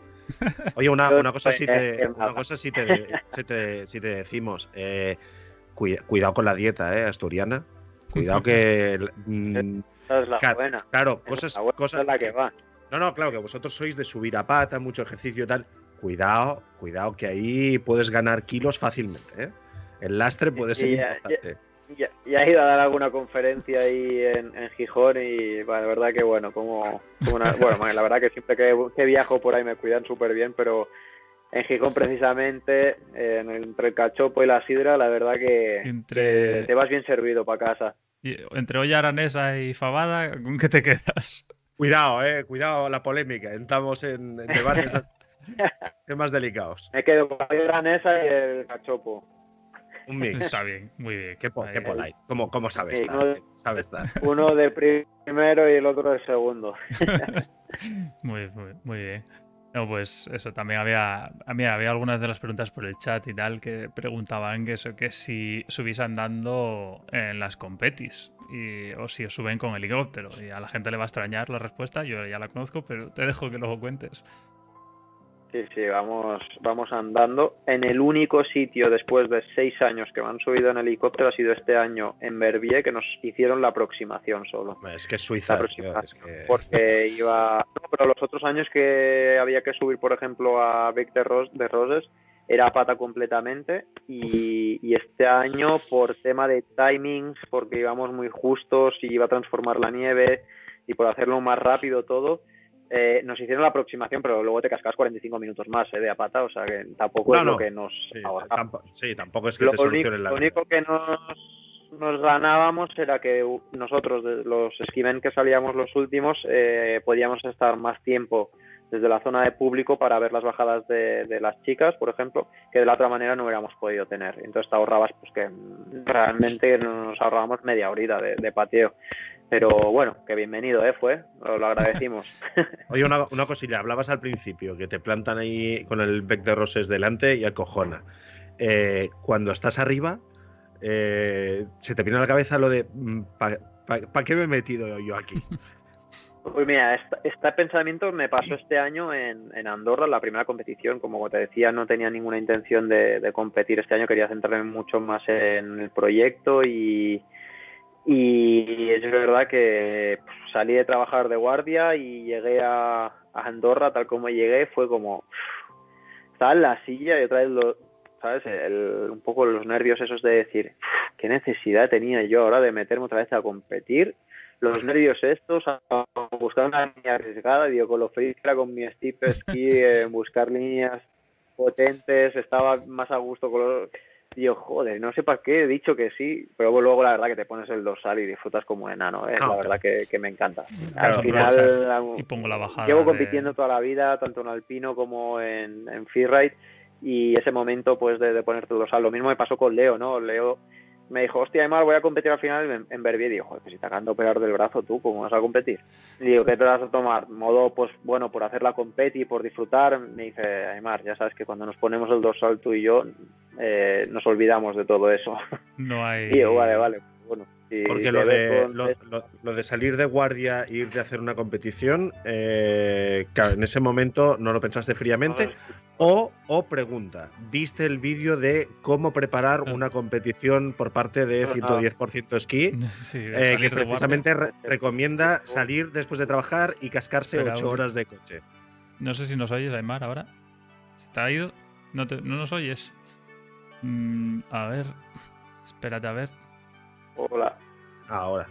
Oye, una, una cosa sí te, una cosa sí te, sí te, sí te decimos. Eh, cuidado con la dieta, eh, asturiana. Cuidado que. Mm, es la buena. Claro, cosas. cosas es la que va. No, no, claro, que vosotros sois de subir a pata, mucho ejercicio y tal. Cuidado, cuidado, que ahí puedes ganar kilos fácilmente, ¿eh? El lastre puede ser importante. Ya, ya, he ido a dar alguna conferencia ahí en, Gijón y la verdad que bueno, como, bueno, la verdad que siempre que, viajo por ahí me cuidan súper bien, pero en Gijón precisamente, entre el cachopo y la sidra, la verdad que, te vas bien servido para casa. entre olla aranesa y fabada, ¿con qué te quedas? Cuidado, eh, cuidado la polémica, entramos en, debates temas delicados. Me quedo con la aranesa y el cachopo. Un mix. Está bien, muy bien. Qué, polite. ¿Cómo, cómo sabe estar? Uno de primero y el otro de segundo. muy, muy, muy bien. No, pues eso, también había, había algunas de las preguntas por el chat y tal que preguntaban que eso, que si subís andando en las competis y, o si os suben con helicóptero. Y a la gente le va a extrañar la respuesta, yo ya la conozco, pero te dejo que luego cuentes. Sí, sí, vamos, vamos andando. En el único sitio después de seis años que me han subido en helicóptero ha sido este año en Verbier, que nos hicieron la aproximación solo. Es que es Suiza, porque iba. No, pero los otros años que había que subir, por ejemplo, a Bec de, Roses, era pata completamente. Y, y, este año, por tema de timings, porque íbamos muy justos y iba a transformar la nieve y por hacerlo más rápido todo eh, nos hicieron la aproximación, pero luego te cascas 45 minutos más eh, de apata, o sea que tampoco es lo que nos sí, tampoco es que te solucionen la Lo único que nos, nos ganábamos era que nosotros, los esquiven que salíamos los últimos, eh, podíamos estar más tiempo desde la zona de público para ver las bajadas de, las chicas, por ejemplo, que de la otra manera no hubiéramos podido tener. Entonces te ahorrabas, pues que realmente nos ahorrábamos media horita de, de pateo. Pero bueno, que bienvenido, ¿eh? Fue, lo, agradecimos. Oye, una, una, cosilla, hablabas al principio que te plantan ahí con el bec de roses delante y acojona. Eh, cuando estás arriba, eh, se te viene a la cabeza lo de mm, ¿para qué me he metido yo aquí? Pues mira, este, pensamiento me pasó este año en, en, Andorra, la primera competición. Como te decía, no tenía ninguna intención de, de competir este año, quería centrarme mucho más en el proyecto y, Y es verdad que pues, salí de trabajar de guardia y llegué a, Andorra, tal como llegué, fue como. Estaba en la silla y otra vez, lo, ¿sabes? un poco los nervios esos de decir, ¿qué necesidad tenía yo ahora de meterme otra vez a competir? Los nervios estos, a buscar una línea arriesgada, digo, con lo feliz que era con mi steep ski, buscar líneas potentes, estaba más a gusto con los y yo, joder, no sé para qué he dicho que sí, pero luego la verdad que te pones el dorsal y disfrutas como enano, es ¿eh? la verdad que, me encanta. Al final, y pongo la bajada llevo compitiendo toda la vida, tanto en alpino como en, en freeride, y ese momento pues de, ponerte el dorsal, lo mismo me pasó con Leo, ¿no? Leo me dijo, hostia, además voy a competir al final en, en Verbier. Y digo, joder, si te acaban de operar del brazo tú, ¿cómo vas a competir? Y digo, ¿qué te vas a tomar? Modo, pues bueno, por hacer la competi, por disfrutar. Me dice, Aymar, ya sabes que cuando nos ponemos el dorsal tú y yo, eh, nos olvidamos de todo eso. No hay. Y vale, vale. Bueno, Porque lo de, lo, de, salir de guardia e ir de hacer una competición, eh, claro, en ese momento no lo pensaste fríamente. O, o pregunta, ¿viste el vídeo de cómo preparar ah. una competición por parte de 110% esquí? Eh, que precisamente recomienda salir después de trabajar y cascarse 8 horas de coche. No sé si nos oyes, Aymar, ahora. ¿Se te ha ido? ¿No, no nos oyes? Mm, a ver. Espérate, a ver. Hola. Ahora.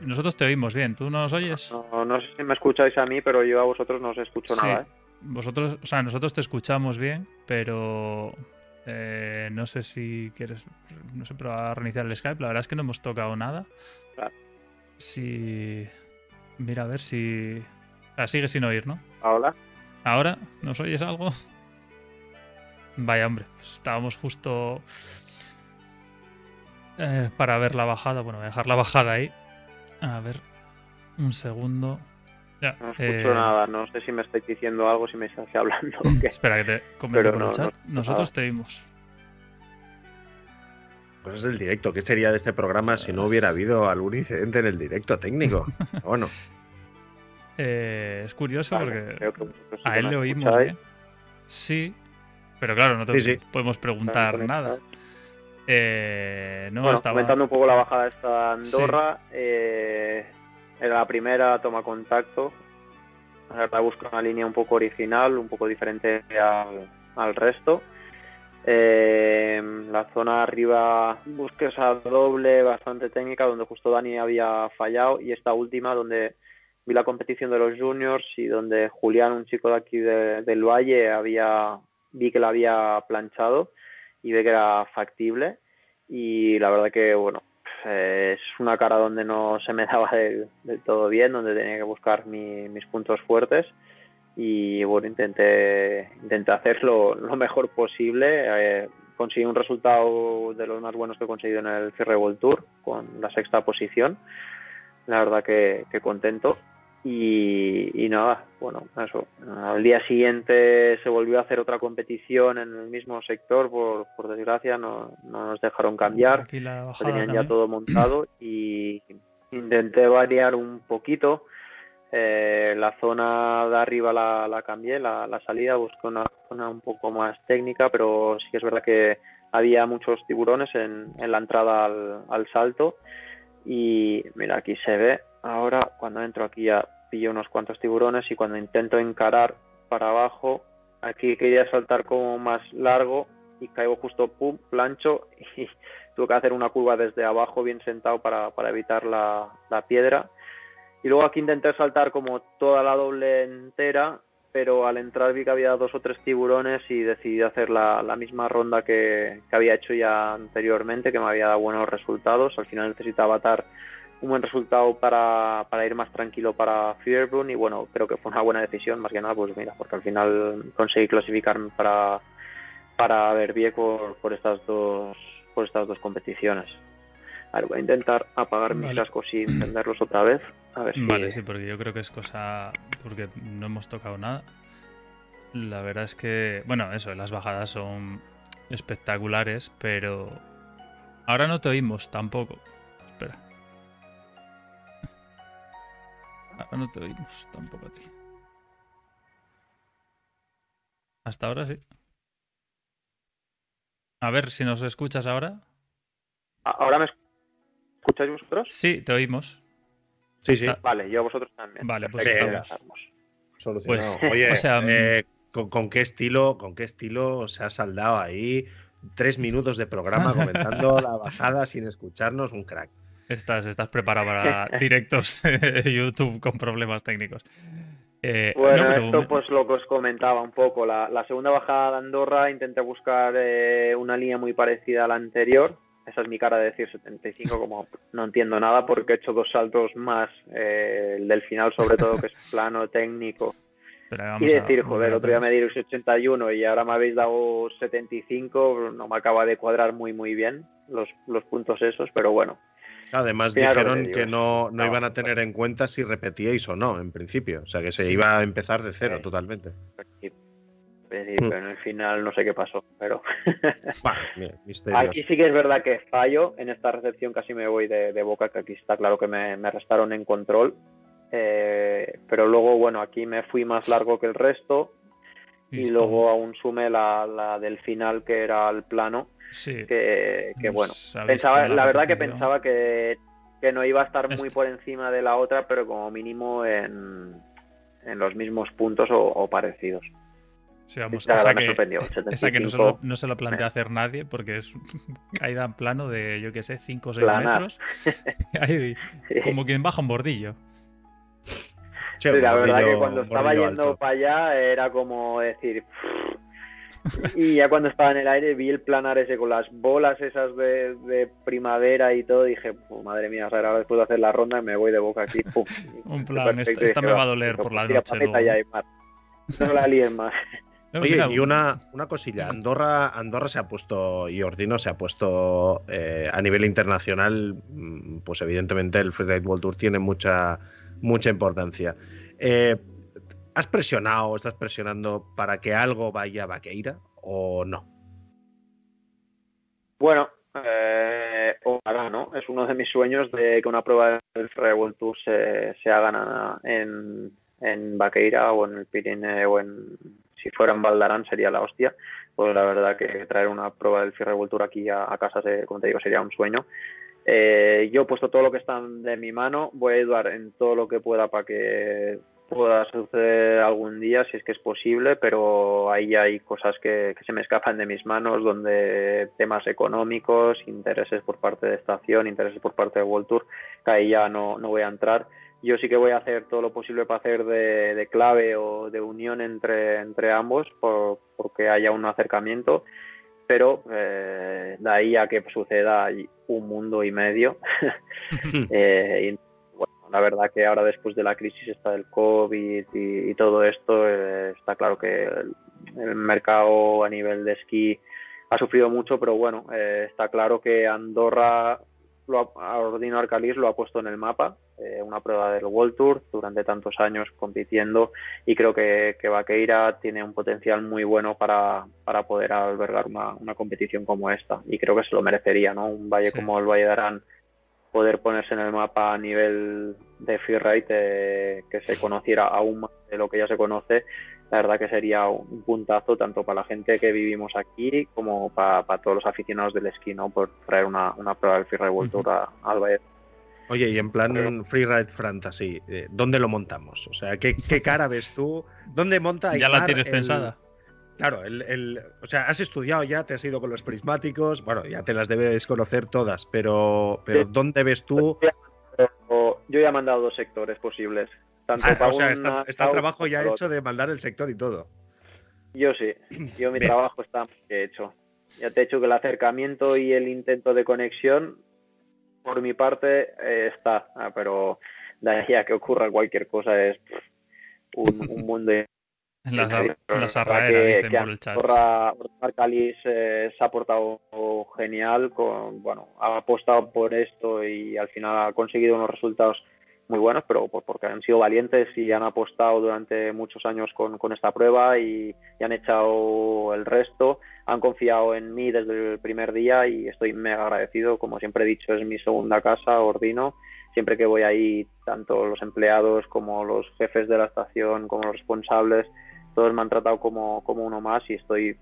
Nosotros te oímos bien. ¿Tú no nos oyes? No, no sé si me escucháis a mí, pero yo a vosotros no os escucho nada. ¿eh? Vosotros, o sea, nosotros te escuchamos bien, pero eh, no sé si quieres, no sé, probar a reiniciar el Skype. La verdad es que no hemos tocado nada. Si, mira a ver si, ah, sigue sin oír, ¿no? Ahora. Ahora, ¿nos oyes algo? Vaya, hombre, pues estábamos justo eh, para ver la bajada. Bueno, voy a dejar la bajada ahí. A ver, un segundo. no escucho eh, nada, no sé si me estáis diciendo algo, si me estáis hablando. Espera, que te comento por el chat. Nosotros te vimos. Pues es el directo. ¿Qué sería de este programa si no hubiera habido algún incidente en el directo técnico? bueno. Eh, es curioso porque a él le oímos bien. Sí, pero claro, no te podemos preguntar nada. Eh, no, bueno, comentando un poco la bajada esta Andorra, eh, era la primera toma contacto. La busco una línea un poco original, un poco diferente al, resto. Eh, la zona arriba busqué esa doble bastante técnica donde justo Dani había fallado y esta última donde vi la competición de los juniors y donde Julián, un chico de aquí del Valle, había vi que la había planchado y ve que era factible y la verdad que bueno es una cara donde no se me daba del, todo bien donde tenía que buscar mis puntos fuertes y bueno intenté intenté hacerlo lo mejor posible. Eh, conseguí un resultado de los más buenos que he conseguido en el Cierre World Tour con la sexta posición. La verdad que contento y, nada, bueno, eso. Al día siguiente se volvió a hacer otra competición en el mismo sector, por, por desgracia, no, no, nos dejaron cambiar. tenían ya todo montado y intenté variar un poquito. Eh, la zona de arriba la, la cambié, la, la, salida, busqué una zona un poco más técnica, pero sí que es verdad que había muchos tiburones en, en la entrada al, al salto. Y mira, aquí se ve, ahora cuando entro aquí ya pillo unos cuantos tiburones y cuando intento encarar para abajo, aquí quería saltar como más largo y caigo justo pum, plancho y tuve que hacer una curva desde abajo bien sentado para, evitar la, piedra. Y luego aquí intenté saltar como toda la doble entera, pero al entrar vi que había dos o tres tiburones y decidí hacer la, la misma ronda que, que, había hecho ya anteriormente, que me había dado buenos resultados. Al final necesitaba atar un buen resultado para, para ir más tranquilo para Fearbrun y bueno, creo que fue una buena decisión, más que nada, pues mira, porque al final conseguí clasificarme para, para Verbier por, por estas dos por estas dos competiciones. A ver, voy a intentar apagar mis cascos y encenderlos otra vez. A ver Vale, sí, porque yo creo que es cosa. porque no hemos tocado nada. La verdad es que, bueno, eso, las bajadas son espectaculares, pero ahora no te oímos tampoco. Ahora no te oímos tampoco a ti. Hasta ahora sí. A ver si nos escuchas ahora. Ahora me escucháis vosotros? Sí, te oímos. Sí, sí. Vale, yo a vosotros también. Vale, pues estamos. Solucionado. Pues, Oye, o sea, eh, ¿con, con qué estilo, ¿con qué estilo se ha saldado ahí? Tres minutos de programa comentando la bajada sin escucharnos, un crack. Estás, estás preparado para directos de YouTube con problemas técnicos. Eh, Bueno, no, pero esto pues lo que os comentaba un poco. La, la segunda bajada de Andorra intenté buscar eh, una línea muy parecida a la anterior. Esa es mi cara de decir 75, como no entiendo nada porque he hecho dos saltos más, eh, el del final sobre todo, que es plano técnico. pero Y a decir, volver joder, a otro día me dieron 81 y ahora me habéis dado 75, no me acaba de cuadrar muy muy bien los, los puntos esos, pero bueno. Además dijeron que no, no no, iban a tener en cuenta si repetíais o no, en principio. O sea, que se Sí. iba a empezar de cero Sí. totalmente. y- Pero en el final no sé qué pasó, pero Bah. Aquí sí que es verdad que fallo. En esta recepción casi me voy de, de boca, que aquí está claro que me, me restaron en control. Eh, pero luego, bueno, aquí me fui más largo que el resto. Y luego aún sumé la, la del final, que era el plano. Sí. Que, que, bueno, Nos ha pensaba, la verdad que pensaba que, que no iba a estar muy Este. por encima de la otra, pero como mínimo en, en los mismos puntos o, o parecidos. Sí, vamos, La esa que, sorprendió. esa que no, se 75. lo, no se lo plantea hacer nadie porque es caída en plano de, yo qué sé, 5 o 6 Planar. metros. Ahí, como quien baja un bordillo. Che, Sí, un la verdad que cuando estaba yendo alto. para allá era como decir. Y ya cuando estaba en el aire vi el planar ese con las bolas esas de, de primavera y todo. Dije, "Fu, madre mía, o sea, ahora después de hacer la ronda me voy de boca aquí. pum". Un plan, perfecto, esta- y esta dije, me va a doler por la noche. No la líes más. Oye, y una, una cosilla, Andorra, Andorra se ha puesto, y Ordino se ha puesto eh, a nivel internacional, mm, pues evidentemente el Freeride World Tour tiene mucha, mucha importancia. Eh, ¿Has presionado, estás presionando para que algo vaya a Vaqueira o no? Bueno, eh, ojalá, ¿no? Es uno de mis sueños de que una prueba del World Tour se, se haga en, en Vaqueira o en el Pirineo o en si fuera en Valdarán sería la hostia. Pues la verdad que traer una prueba del Tour aquí a, a casa, se- como te digo, sería un sueño. Eh, yo he puesto todo lo que está de mi mano, voy a ayudar en todo lo que pueda para que pueda suceder algún día, si es que es posible, pero ahí hay cosas que, que se me escapan de mis manos, donde temas económicos, intereses por parte de estación, intereses por parte de World Tour, que ahí ya no, no voy a entrar. Yo sí que voy a hacer todo lo posible para hacer de, de clave o de unión entre, entre ambos, por, porque haya un acercamiento pero eh, de ahí a que suceda un mundo y medio. Eh, y bueno, la verdad que ahora después de la crisis está del COVID y, y todo esto, eh, está claro que el, el mercado a nivel de esquí ha sufrido mucho, pero bueno, eh, está claro que Andorra, lo ha, Ordino Arcalis lo ha puesto en el mapa, eh, una prueba del World Tour durante tantos años compitiendo y creo que, que Vaqueira tiene un potencial muy bueno para, para poder albergar una, una competición como esta y creo que se lo merecería, ¿no? Un valle Sí. como el Valle de Arán poder ponerse en el mapa a nivel de freeride eh, que se conociera aún más de lo que ya se conoce la verdad que sería un puntazo tanto para la gente que vivimos aquí como para, para todos los aficionados del esquí ¿no? por traer una, una prueba del freeride World Tour al Valle Oye, y en plan Freeride Fantasy, eh, ¿dónde lo montamos? O sea, ¿qué, qué cara ves tú? ¿Dónde monta ¿Ya la tienes el- pensada? Claro, el, el- o sea, has estudiado ya, te has ido con los prismáticos, bueno, ya te las debes conocer todas, pero, pero Sí. ¿dónde ves tú? Pero yo ya he mandado dos sectores posibles tanto Ah, para o sea, una está, está el trabajo ya hecho de mandar el sector y todo. Yo sí, yo mi Bien. trabajo está hecho. Ya te he dicho que el acercamiento y el intento de conexión, por mi parte, eh, está, Ah, pero de ahí a que ocurra cualquier cosa es pff, un, un mundo. Las, las arraeras, que- por el chat. Andorra, Andorra Calis eh, se ha portado genial, con, bueno, ha apostado por esto y al final ha conseguido unos resultados muy buenos, pero por- porque han sido valientes y han apostado durante muchos años con, con esta prueba y, y han echado el resto, han confiado en mí desde el primer día y estoy mega agradecido, como siempre he dicho, es mi segunda casa, Ordino, siempre que voy ahí, tanto los empleados como los jefes de la estación, como los responsables, todos me han tratado como, como uno más y estoy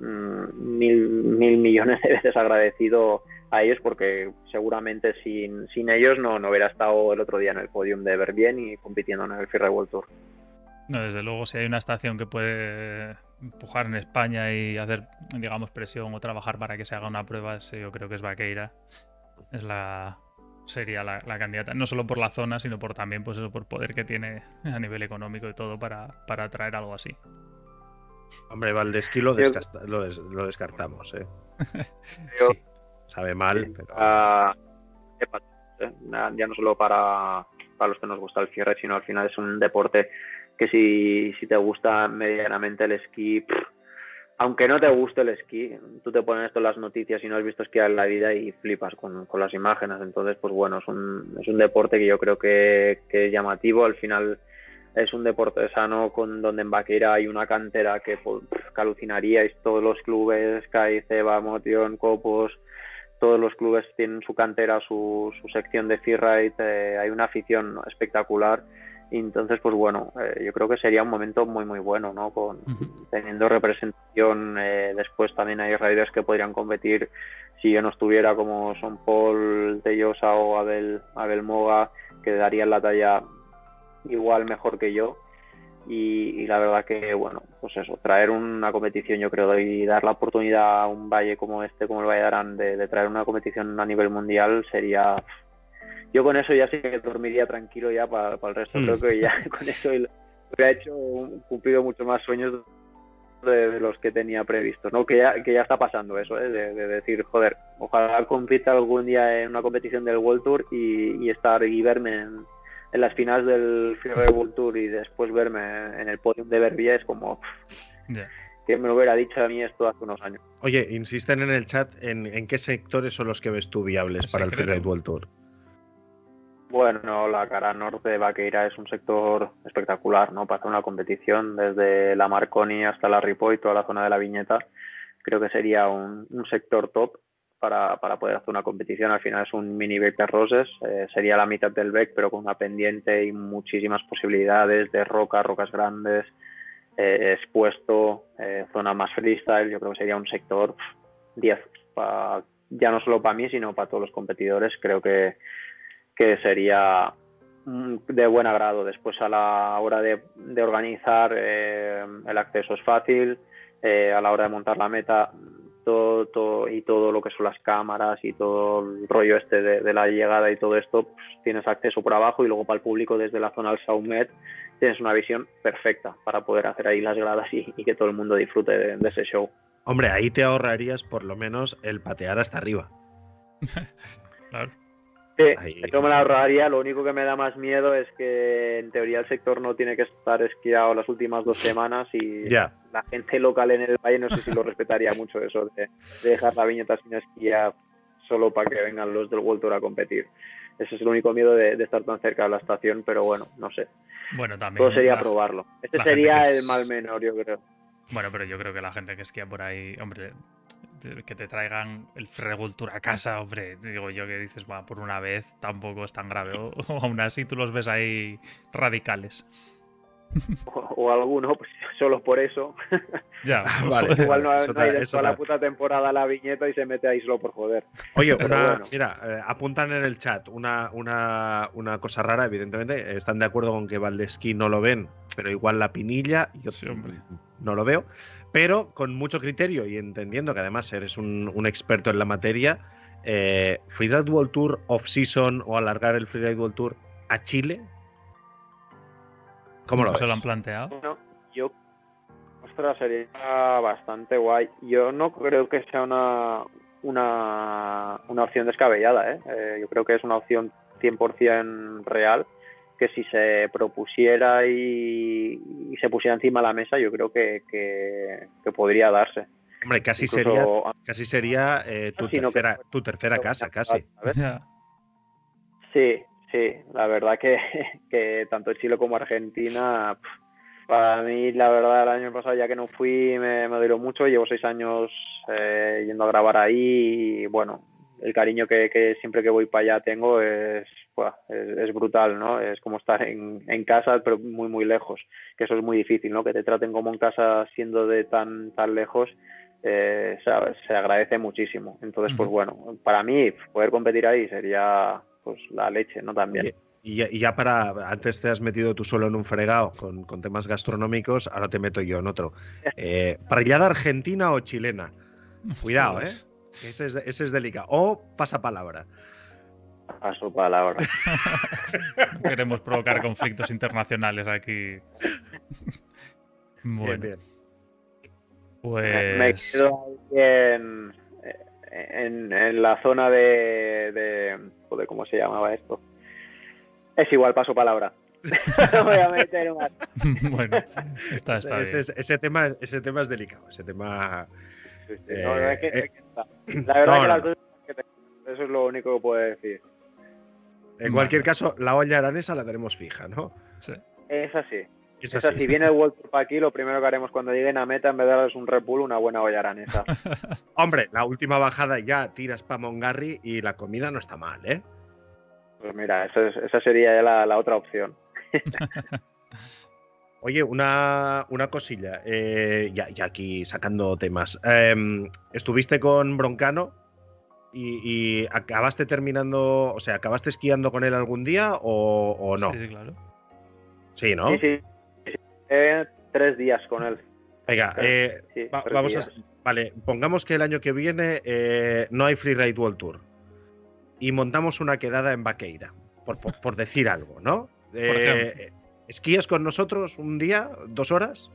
mm, mil, mil millones de veces agradecido a ellos porque seguramente sin, sin ellos no, no hubiera estado el otro día en el podium de Ver y compitiendo en el Freeride World Tour. No, desde luego, si hay una estación que puede empujar en España y hacer, digamos, presión o trabajar para que se haga una prueba, yo creo que es Vaqueira. Es la, sería la, candidata, no solo por la zona, sino por también pues eso, por poder que tiene a nivel económico y todo para, para traer algo así. Hombre, Valdesqui lo, lo, descartamos, ¿eh? sabe mal, pero... Ah, ¿eh? ya no solo para, para los que nos gusta el cierre, sino al final es un deporte que si, si te gusta medianamente el esquí, aunque no te guste el esquí, tú te pones esto en las noticias y no has visto esquiar en la vida y flipas con, las imágenes. Entonces, pues bueno, es un, es un deporte que yo creo que, es llamativo. Al final es un deporte sano con donde en Vaquera hay una cantera que, pues, que alucinaríais. Todos los clubes, CAI, Ceba, Motion, Copos, todos los clubes tienen su cantera, su, su sección de freeride. Eh, hay una afición espectacular entonces, pues bueno, eh, yo creo que sería un momento muy, muy bueno, ¿no? Con, Teniendo representación, eh, después también hay riders que podrían competir si yo no estuviera como son Paul Tellosa o Abel, Abel Moga, que darían la talla igual mejor que yo. Y, la verdad que, bueno, pues eso, traer una competición, yo creo, y dar la oportunidad a un valle como este, como el Valle de Arán, de traer una competición a nivel mundial sería yo con eso ya sí que dormiría tranquilo ya para, el resto. Mm. Creo que ya con eso he hecho cumplido mucho más sueños de, los que tenía previstos, ¿no? Que ya, que ya está pasando eso, ¿eh? de, decir, joder, ojalá compita algún día en una competición del World Tour y, estar y verme en, las finales del Freeride World Tour y después verme en el podium de Verbia es como que me lo hubiera dicho a mí esto hace unos años. Oye, insisten en el chat en, en qué sectores son los que ves tú viables para el Freeride World Tour. Bueno, la cara norte de Vaqueira es un sector espectacular, ¿no? Para hacer una competición desde la Marconi hasta la Ripoll y toda la zona de la Viñeta. Creo que sería un, sector top para, poder hacer una competición. Al final es un mini de Roses, eh, sería la mitad del Beck, pero con una pendiente y muchísimas posibilidades de roca, rocas grandes, eh, expuesto, eh, zona más freestyle. Yo creo que sería un sector 10, ya no solo para mí, sino para todos los competidores. Creo que que sería mm, de buen agrado. Después a la hora de, organizar eh, el acceso es fácil, a la hora de montar la meta todo, y todo lo que son las cámaras y todo el rollo este de, la llegada y todo esto, pues, tienes acceso por abajo y luego para el público desde la zona del Saumet tienes una visión perfecta para poder hacer ahí las gradas y, que todo el mundo disfrute de ese show. Hombre, ahí te ahorrarías por lo menos el patear hasta arriba. claro. Sí, eso me la ahorraría. Lo único que me da más miedo es que en teoría el sector no tiene que estar esquiado las últimas dos semanas y la gente local en el valle no sé si lo respetaría mucho eso de, dejar la viñeta sin esquiar solo para que vengan los del World Tour a competir. Ese es el único miedo de, estar tan cerca de la estación, pero bueno, no sé. Bueno, también. Todo sería probarlo. Este sería el mal menor, yo creo. Bueno, pero yo creo que la gente que esquía por ahí, hombre, que te traigan el Fregultura a casa, hombre, digo yo que dices, va, por una vez tampoco es tan grave. O, aún así tú los ves ahí radicales. O, alguno, pues solo por eso. Ya, vale. Igual no, eso hay toda la puta temporada la viñeta y se mete ahí solo por joder. Oye, mira, eh, apuntan en el chat una, una, una, cosa rara, evidentemente. Están de acuerdo con que Valdesquí no lo ven, pero igual la pinilla, yo no lo veo pero con mucho criterio y entendiendo que además eres un, experto en la materia, eh, Freeride World Tour off-season o alargar el Freeride World Tour a Chile, ¿cómo lo ves? ¿Se lo han planteado? yo, ostras, sería bastante guay. Yo no creo que sea una, una, una opción descabellada, ¿eh? ¿eh? Yo creo que es una opción 100% real que si se propusiera y, se pusiera encima de la mesa, yo creo que, podría darse. Hombre, casi sería, casi sería eh, tu, tercera, tu tercera casa, casi. Sí, sí, la verdad que, tanto Chile como Argentina, para mí, la verdad, el año pasado ya que no fui, me, me dolió mucho. Llevo seis años eh, yendo a grabar ahí y bueno, el cariño que, siempre que voy para allá tengo es, es, brutal, ¿no? Es como estar en, en, casa, pero muy, muy lejos, que eso es muy difícil, ¿no? Que te traten como en casa siendo de tan, tan lejos, eh, se, agradece muchísimo. Entonces, pues bueno, para mí poder competir ahí sería pues la leche, ¿no? También. Y, ya para, antes te has metido tú solo en un fregado con, temas gastronómicos, ahora te meto yo en otro. Eh, ¿Parrillada argentina o chilena? Cuidado, ¿eh? Ese es, ese es delicado. O pasa palabra. Paso palabra. queremos provocar conflictos internacionales aquí. Bueno. Bien, Pues. Me quedo en, en, la zona de, de. ¿cómo se llamaba esto? Es igual, paso palabra. no voy a meter más. bueno, está, está ese, ese, tema, ese tema es delicado. Ese tema. la verdad que, eso es lo único que puedo decir. En cualquier caso, la olla aranesa la tenemos fija, ¿no? Sí. Es así. Es así. si viene el World Cup aquí, lo primero que haremos cuando lleguen a meta, en vez de darles un repull, una buena olla aranesa. Hombre, la última bajada ya tiras para Mongarry y la comida no está mal, ¿eh? Pues mira, esa sería ya la, otra opción. Oye, una, cosilla, eh, ya, aquí sacando temas. Em, ¿Estuviste con Broncano y, acabaste terminando, o sea, acabaste esquiando con él algún día o, no? Sí, claro. Sí, ¿no? Sí, sí. Tres días con él. Venga, eh, vamos a. Vale, pongamos que el año que viene eh, no hay Free Ride World Tour y montamos una quedada en Vaqueira, por, decir algo, ¿no? Eh, ¿Esquías con nosotros un día, dos horas?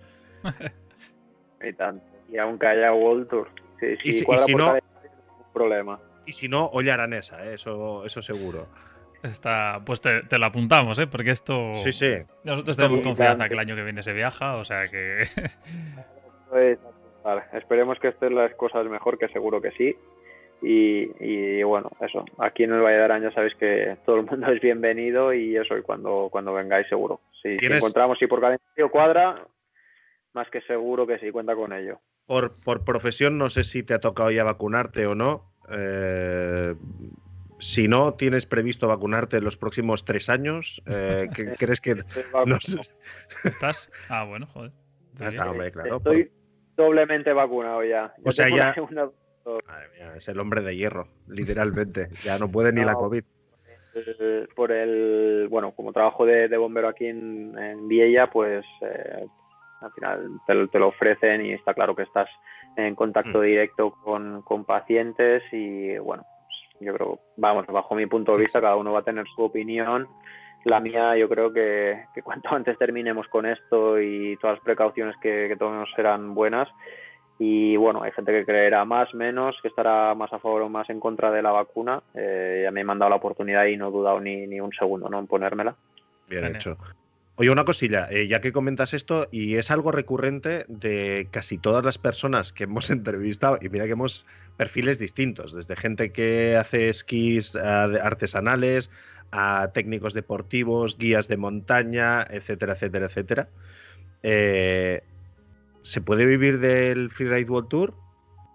y tanto. Y aunque haya World Tour. y, si, no, problema. Y si no, olla aranesa, ¿eh? eso, eso seguro. Está, pues te, lo apuntamos, ¿eh? porque esto. Sí, sí. Nosotros tenemos confianza que el año que viene se viaja, o sea que. Pues, vale, esperemos que estén las cosas mejor, que seguro que sí. Y, bueno, eso, aquí en el Valle de Arán ya sabéis que todo el mundo es bienvenido y eso, y cuando, cuando vengáis seguro. Si, encontramos si por calendario cuadra, más que seguro que sí, cuenta con ello. Por, por profesión, no sé si te ha tocado ya vacunarte o no. Eh, si no tienes previsto vacunarte en los próximos tres años, eh, ¿crees que no ¿Estás? Ah, bueno, joder. Estoy doblemente vacunado ya. o sea, ya. es el hombre de hierro, literalmente. ya no puede ni la COVID. Por el, bueno, como trabajo de, bombero aquí en, en Viella, pues eh, al final te, lo ofrecen y está claro que estás en contacto mm. directo con, con, pacientes y bueno, yo creo, vamos, bajo mi punto de vista, cada uno va a tener su opinión. La mía, yo creo que, que cuanto antes terminemos con esto y todas las precauciones que, que tomemos serán buenas, y bueno, hay gente que creerá más, menos, que estará más a favor o más en contra de la vacuna. Eh, ya me he mandado la oportunidad y no he dudado ni, ni un segundo ¿no? en ponérmela. Bien hecho. Oye, una cosilla, eh, ya que comentas esto, y es algo recurrente de casi todas las personas que hemos entrevistado, y mira que hemos perfiles distintos, desde gente que hace esquís artesanales, a técnicos deportivos, guías de montaña, etcétera, etcétera, etcétera. Eh, ¿Se puede vivir del Freeride World Tour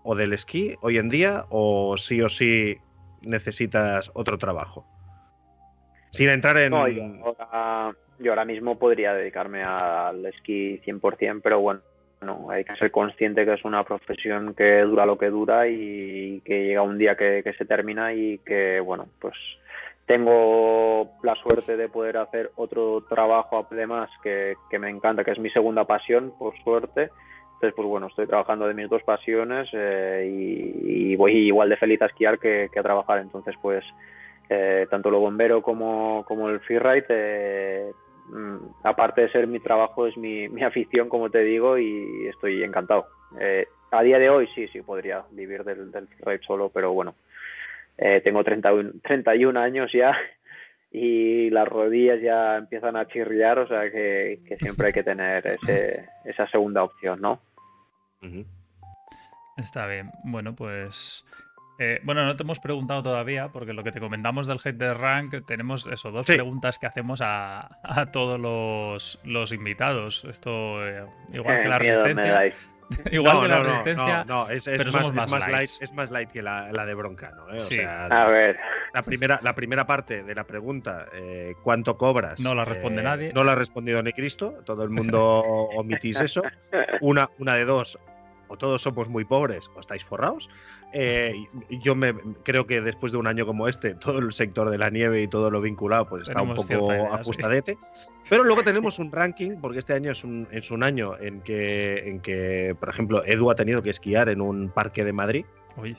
o del esquí hoy en día o sí o sí necesitas otro trabajo? Sin entrar en... yo, ahora, mismo podría dedicarme al esquí 100%, pero bueno, no, hay que ser consciente que es una profesión que dura lo que dura y que llega un día que, se termina y que, bueno, pues tengo la suerte de poder hacer otro trabajo además que, que, me encanta, que es mi segunda pasión, por suerte. Entonces, pues bueno, estoy trabajando de mis dos pasiones eh, y, voy igual de feliz a esquiar que, a trabajar. Entonces, pues eh, tanto lo bombero como, como el freeride, eh, aparte de ser mi trabajo, es mi, mi, afición, como te digo, y estoy encantado. a día de hoy sí, sí podría vivir del, del solo, pero bueno, eh, tengo 31, 31 años ya y las rodillas ya empiezan a chirriar, o sea que, siempre hay que tener ese, esa segunda opción, ¿no? Está bien. Bueno, pues... Eh, bueno, no te hemos preguntado todavía, porque lo que te comentamos del Head de Rank, tenemos eso, dos preguntas que hacemos a, todos los, invitados. Esto, eh, igual que la resistencia. Igual que la resistencia. No, es, más, light. es más light que la, de Broncano. ¿eh? O sea, a ver. La primera, la primera parte de la pregunta, eh, ¿cuánto cobras? No la responde eh, nadie. No la ha respondido ni Cristo. Todo el mundo omitís eso. Una, una de dos. O todos somos muy pobres o estáis forrados. Eh, yo me creo que después de un año como este, todo el sector de la nieve y todo lo vinculado, pues está un poco ajustadete. Pero luego tenemos un ranking, porque este año es un, es un año en que, en que, por ejemplo, Edu ha tenido que esquiar en un parque de Madrid. Uy,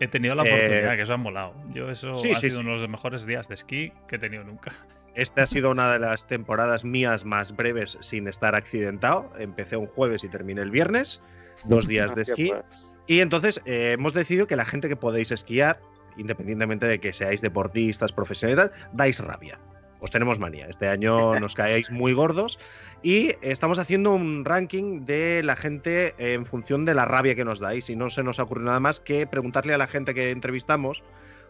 he tenido la oportunidad, eh, que eso ha molado. Yo eso ha sido uno de los mejores días de esquí que he tenido nunca. Esta ha sido una de las temporadas mías más breves sin estar accidentado. Empecé un jueves y terminé el viernes dos días de esquí. Y entonces eh, hemos decidido que la gente que podéis esquiar, independientemente de que seáis deportistas, profesionales, dais rabia. Os tenemos manía. Este año nos caéis muy gordos y estamos haciendo un ranking de la gente en función de la rabia que nos dais. Y no se nos ocurre nada más que preguntarle a la gente que entrevistamos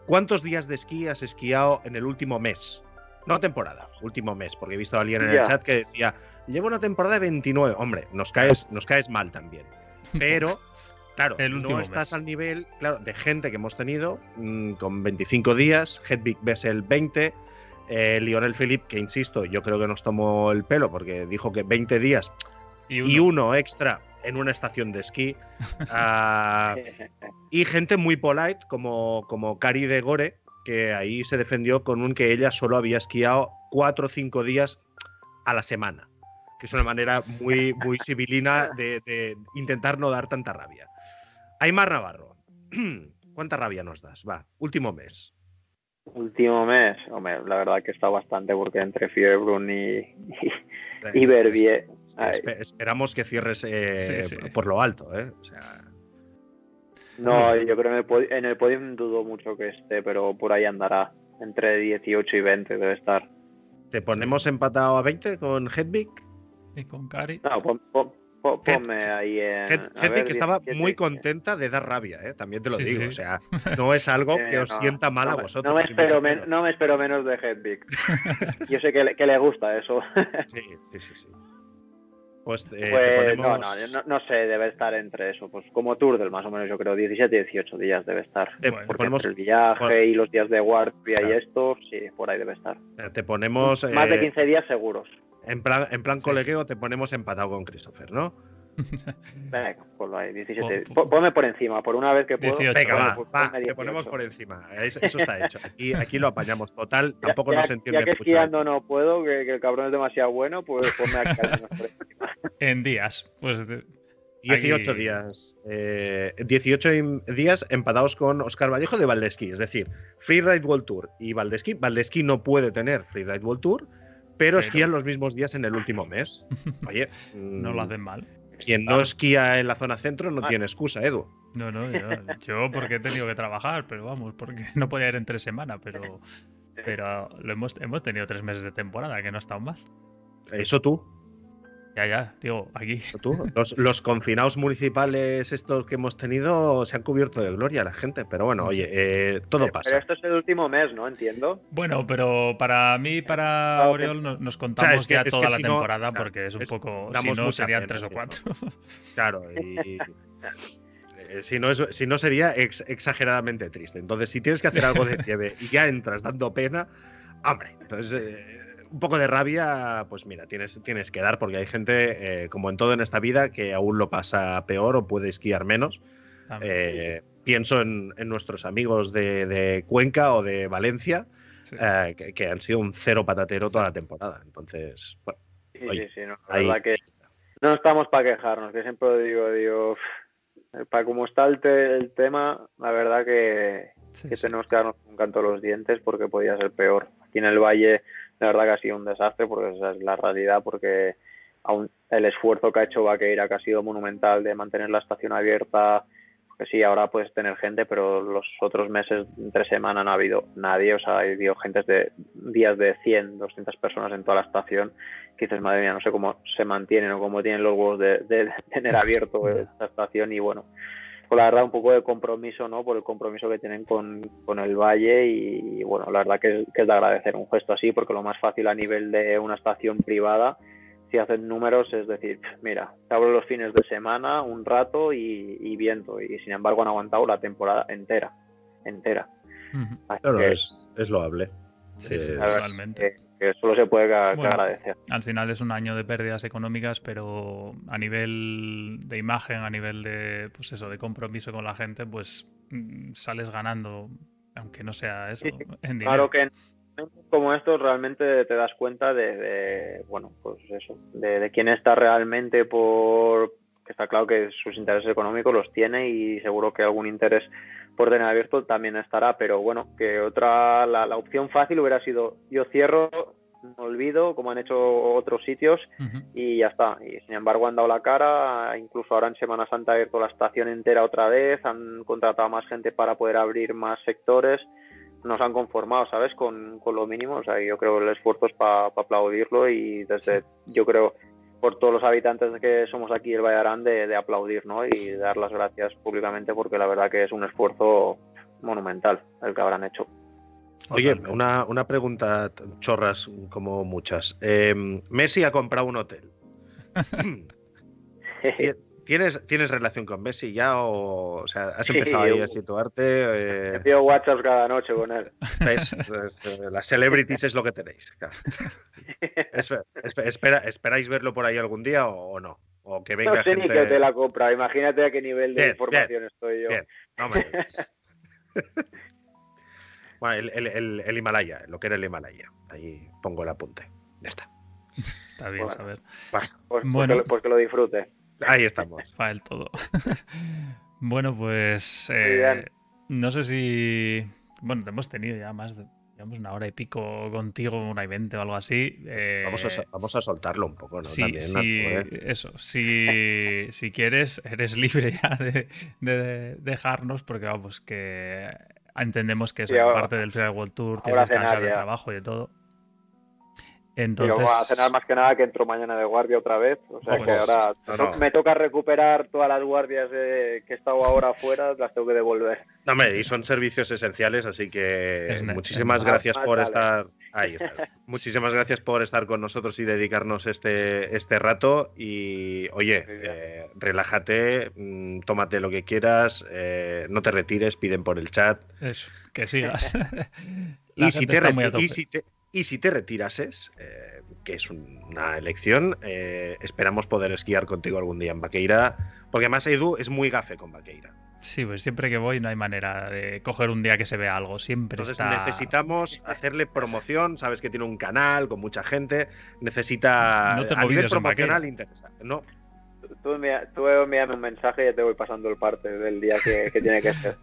cuántos días de esquí has esquiado en el último mes. No temporada, último mes, porque he visto a alguien en el chat que decía, llevo una temporada de 29. Hombre, nos caes, nos caes mal también. Pero, claro, no estás al nivel claro, de gente que hemos tenido mm, con 25 días, Hedvig Bessel 20, eh, Lionel Philippe, que insisto, yo creo que nos tomó el pelo porque dijo que 20 días y uno, extra en una estación de esquí. Ah, y gente muy polite como, como Cari de Gore, que ahí se defendió con un que ella solo había esquiado 4 o 5 días a la semana que es una manera muy, muy civilina de, intentar no dar tanta rabia. Aymar Navarro, ¿cuánta rabia nos das? Va, último mes. Último mes, hombre, la verdad que está bastante porque entre Fiebrun y, y, Verbier. esperamos que cierres eh, por lo alto, ¿eh? No, yo creo que en el, podium dudo mucho que esté, pero por ahí andará. Entre 18 y 20 debe estar. ¿Te ponemos empatado a 20 con Hedvig? Y con Cari. No, ponme ahí en. Gente que estaba muy contenta de dar rabia, ¿eh? también te lo digo. O sea, no es algo que os sienta mal a vosotros. No me, espero no me espero menos de Hedvig. Yo sé que le, que le gusta eso. sí, sí, sí. sí. Pues, eh, pues no, no, no, sé, debe estar entre eso, pues como Tour del más o menos, yo creo, 17, 18 días debe estar. Te ponemos, el viaje y los días de guardia y esto, sí, por ahí debe estar. Te ponemos. Más de 15 eh, días seguros. En plan, en plan colegueo te ponemos empatado con Christopher, ¿no? Venga, ponlo ahí, 17. Ponme por encima, por una vez que puedo. Venga, va, te ponemos por encima. Eso está hecho. Aquí, aquí lo apañamos total. Tampoco nos entiende ya que esquiando no puedo, que, el cabrón es demasiado bueno, pues ponme aquí por encima. En días, pues. 18 días. Eh, 18 días empatados con Oscar Vallejo de Valdesquí. Es decir, Freeride World Tour y Valdesquí. Valdesquí no puede tener Freeride World Tour pero, esquían los mismos días en el último mes. Oye, no lo mm, hacen mal. Quien no esquía en la zona centro no tiene excusa, Edu. No, no, yo, porque he tenido que trabajar, pero vamos, porque no podía ir entre semana, pero, pero lo hemos, hemos tenido tres meses de temporada, que no ha estado mal. Eso tú. Ya, ya, digo, aquí. Los, confinados municipales estos que hemos tenido se han cubierto de gloria la gente, pero bueno, oye, eh, todo pasa. Pero esto es el último mes, ¿no? Entiendo. Bueno, pero para mí, para ah, Oriol, nos, contamos ya toda la temporada porque es un poco. Si no, serían tres o cuatro. claro, y. Eh, si no, si no sería exageradamente triste. Entonces, si tienes que hacer algo de nieve y ya entras dando pena, hombre, entonces eh, un poco de rabia, pues mira, tienes, tienes que dar, porque hay gente, eh, como en todo en esta vida, que aún lo pasa peor o puede esquiar menos. Eh, pienso en, nuestros amigos de, Cuenca o de Valencia, eh, que, han sido un cero patatero toda la temporada. Entonces, bueno. Sí, sí, no, la verdad que no estamos para quejarnos, que siempre digo, digo, para como está el, el tema, la verdad que, que tenemos que darnos un canto a los dientes porque podía ser peor. Aquí en el Valle la verdad que ha sido un desastre porque esa es la realidad, porque aún el esfuerzo que ha hecho Vaqueira, que ha sido monumental de mantener la estación abierta, que sí, ahora puedes tener gente, pero los otros meses, entre semana, no ha habido nadie, o sea, ha habido gente de días de 100, 200 personas en toda la estación, que dices, madre mía, no sé cómo se mantienen o cómo tienen los huevos de, de tener abierto esta estación y bueno, por la verdad un poco de compromiso, ¿no? Por el compromiso que tienen con, el Valle y, bueno, la verdad que, es de agradecer un gesto así porque lo más fácil a nivel de una estación privada, si hacen números, es decir, mira, te abro los fines de semana un rato y, viento y sin embargo han aguantado la temporada entera, entera. Claro, es, loable. Sí, sí, realmente. Que solo se puede agradecer. Al final es un año de pérdidas económicas, pero a nivel de imagen, a nivel de, pues eso, de compromiso con la gente, pues mm, sales ganando, aunque no sea eso, en dinero. Claro que como estos realmente te das cuenta de, bueno, pues eso, de, quién está realmente por, que está claro que sus intereses económicos los tiene y seguro que algún interés por tener abierto también estará, pero bueno, que otra, la, opción fácil hubiera sido yo cierro, no olvido, como han hecho otros sitios, y ya está. Y sin embargo han dado la cara, incluso ahora en Semana Santa ha abierto la estación entera otra vez, han contratado más gente para poder abrir más sectores, nos han conformado, ¿sabes? Con, lo mínimo, o sea, yo creo que el esfuerzo es para aplaudirlo y desde, yo creo, por todos los habitantes que somos aquí el Vallarán de, de aplaudir ¿no? y dar las gracias públicamente porque la verdad que es un esfuerzo monumental el que habrán hecho. Oye, una, una pregunta, chorras como muchas. Em, Messi ha comprado un hotel. ¿Tienes, ¿Tienes relación con Messi ya o, o sea, has empezado ahí a situarte? Eh... He WhatsApp cada noche con él. Eh, las celebrities es lo que tenéis. espera, ¿Esperáis verlo por ahí algún día o, no? O que venga no sé gente... ni que te la compra. Imagínate a qué nivel de información estoy yo. Bien, no bueno, el, el, el, Himalaya, lo que era el Himalaya. Ahí pongo el apunte. Ya está. Está bien saber. Bueno, pues, bueno. Pues, que, lo disfrute. Ahí estamos. Para el todo. bueno, pues eh, no sé si. Bueno, te hemos tenido ya más de digamos, una hora y pico contigo, una y veinte o algo así. Eh, vamos, a, vamos, a, soltarlo un poco, ¿no? Sí, eso. Si, si, quieres, eres libre ya de, de, dejarnos, porque vamos, que entendemos que es parte del Freeride World Tour, tienes que descansar de trabajo y de todo. Entonces... voy a cenar más que nada que entro mañana de guardia otra vez. O sea que ahora me toca recuperar todas las guardias que he estado ahora afuera, las tengo que devolver. No, hombre, y son servicios esenciales, así que muchísimas gracias por estar. Ahí está. muchísimas gracias por estar con nosotros y dedicarnos este, este rato. Y oye, eh, relájate, mm, tómate lo que quieras, eh, no te retires, piden por el chat. Eso, que sigas. y, si te, y si te y si te retirases, eh, que es una elección, eh, esperamos poder esquiar contigo algún día en Vaqueira, porque además Edu es muy gafe con Vaqueira. Sí, pues siempre que voy no hay manera de coger un día que se vea algo, siempre Entonces necesitamos hacerle promoción, sabes que tiene un canal con mucha gente, necesita no a nivel promocional interesante, ¿no? Tú, envíame un mensaje y ya te voy pasando el parte del día que, que tiene que ser.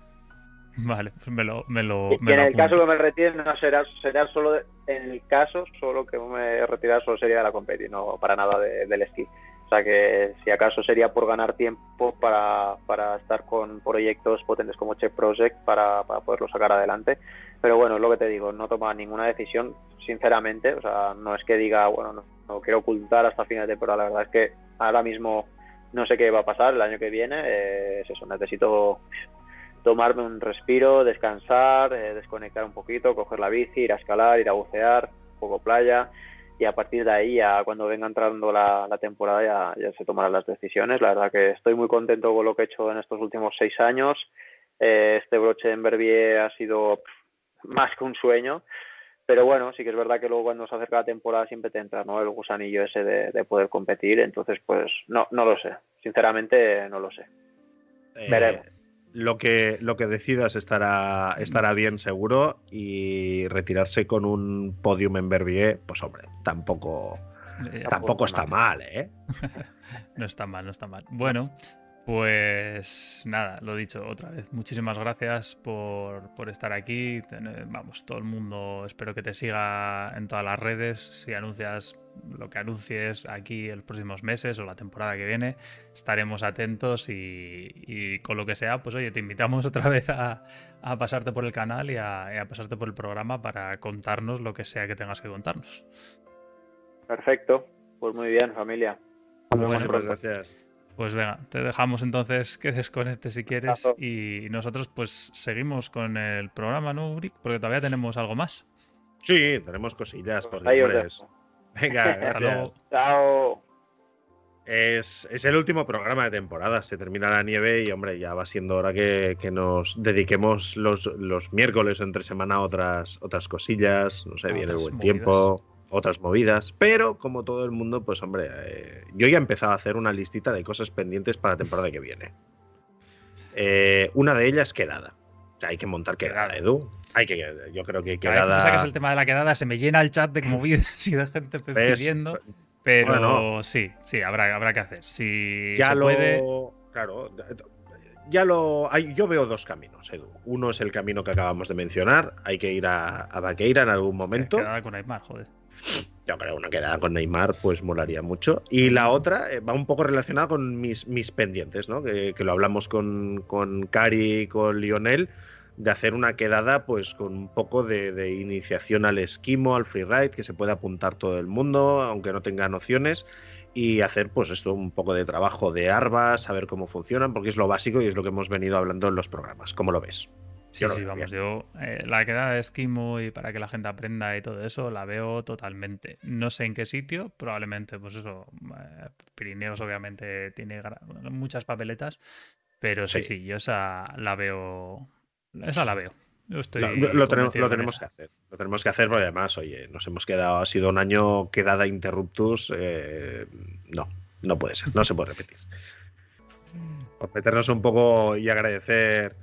Vale, pues me lo. Me lo en el caso que me retire, no será, será solo. en el caso, solo que me retirar, solo sería de la competición, no para nada del esquí. O sea que si acaso sería por ganar tiempo para, para estar con proyectos potentes como Chef Project para, para poderlo sacar adelante. Pero bueno, es lo que te digo, no toma ninguna decisión, sinceramente. O sea, no es que diga, bueno, no, quiero ocultar hasta final de temporada. La verdad es que ahora mismo no sé qué va a pasar el año que viene. Eh, es eso, necesito tomarme un respiro, descansar, eh, desconectar un poquito, coger la bici, ir a escalar, ir a bucear, un poco playa y a partir de ahí, ya cuando venga entrando la, temporada, ya, se tomarán las decisiones. La verdad que estoy muy contento con lo que he hecho en estos últimos seis años. Eh, este broche en Verbier ha sido más que un sueño, pero bueno, sí que es verdad que luego cuando se acerca la temporada siempre te entra ¿no? el gusanillo ese de, poder competir, entonces pues no, no lo sé, sinceramente no lo sé. Eh, Veremos lo que, lo que decidas estará, estará bien seguro y retirarse con un podium en Verbier, pues hombre, tampoco, tampoco está mal, ¿eh? no está mal, no está mal. Bueno, pues nada, lo dicho otra vez. Muchísimas gracias por, estar aquí. Vamos, todo el mundo espero que te siga en todas las redes. Si anuncias lo que anuncies aquí en los próximos meses o la temporada que viene, estaremos atentos y, con lo que sea, pues oye, te invitamos otra vez a, pasarte por el canal y a, pasarte por el programa para contarnos lo que sea que tengas que contarnos. Perfecto, pues muy bien, familia. Muchas gracias. Pues venga, te dejamos entonces que desconectes si quieres y nosotros pues seguimos con el programa, ¿no, Uric? Porque todavía tenemos algo más. Sí, tenemos cosillas por Venga, hasta luego. Chao. Es, el último programa de temporada, se termina la nieve y hombre, ya va siendo hora que, nos dediquemos los, los miércoles o entre semana a otras, otras cosillas, no sé, viene el buen tiempo otras movidas. Pero, como todo el mundo, pues hombre, eh, yo ya he empezado a hacer una listita de cosas pendientes para la temporada que viene. Eh, una de ellas, quedada. O sea, hay que montar quedada, Edu. Hay que, yo creo que Cada vez quedada. que sacas el tema de la quedada, se me llena el chat de movidas y de gente pidiendo. Pero Bueno. sí, sí, habrá, habrá que hacer. Si ya se lo. puede, Claro. Ya lo. hay- yo veo dos caminos, Edu. Uno es el camino que acabamos de mencionar. Hay que ir a, a Vaqueira en algún momento. quedada con Aymar, joder. Yo creo una quedada con Neymar, pues molaría mucho. Y la otra eh, va un poco relacionada con mis, mis pendientes, ¿no? Que, que lo hablamos con, con Cari y con Lionel, de hacer una quedada, pues con un poco de, de iniciación al esquimo, al freeride, que se pueda apuntar todo el mundo, aunque no tenga nociones. Y hacer, pues esto, un poco de trabajo de arbas, saber cómo funcionan, porque es lo básico y es lo que hemos venido hablando en los programas. ¿Cómo lo ves? Sí, sí, vamos, yo eh, la quedada de esquimo y para que la gente aprenda y todo eso, la veo totalmente. No sé en qué sitio, probablemente, pues eso, eh, Pirineos obviamente tiene muchas papeletas, pero sí, Sí. sí, yo esa la veo, esa la veo. Yo estoy Lo, lo tenemos, lo tenemos que hacer. Lo tenemos que hacer porque además, oye, nos hemos quedado, ha sido un año quedada interruptus. eh, no, no puede ser, no se puede repetir. Por meternos un poco y agradecer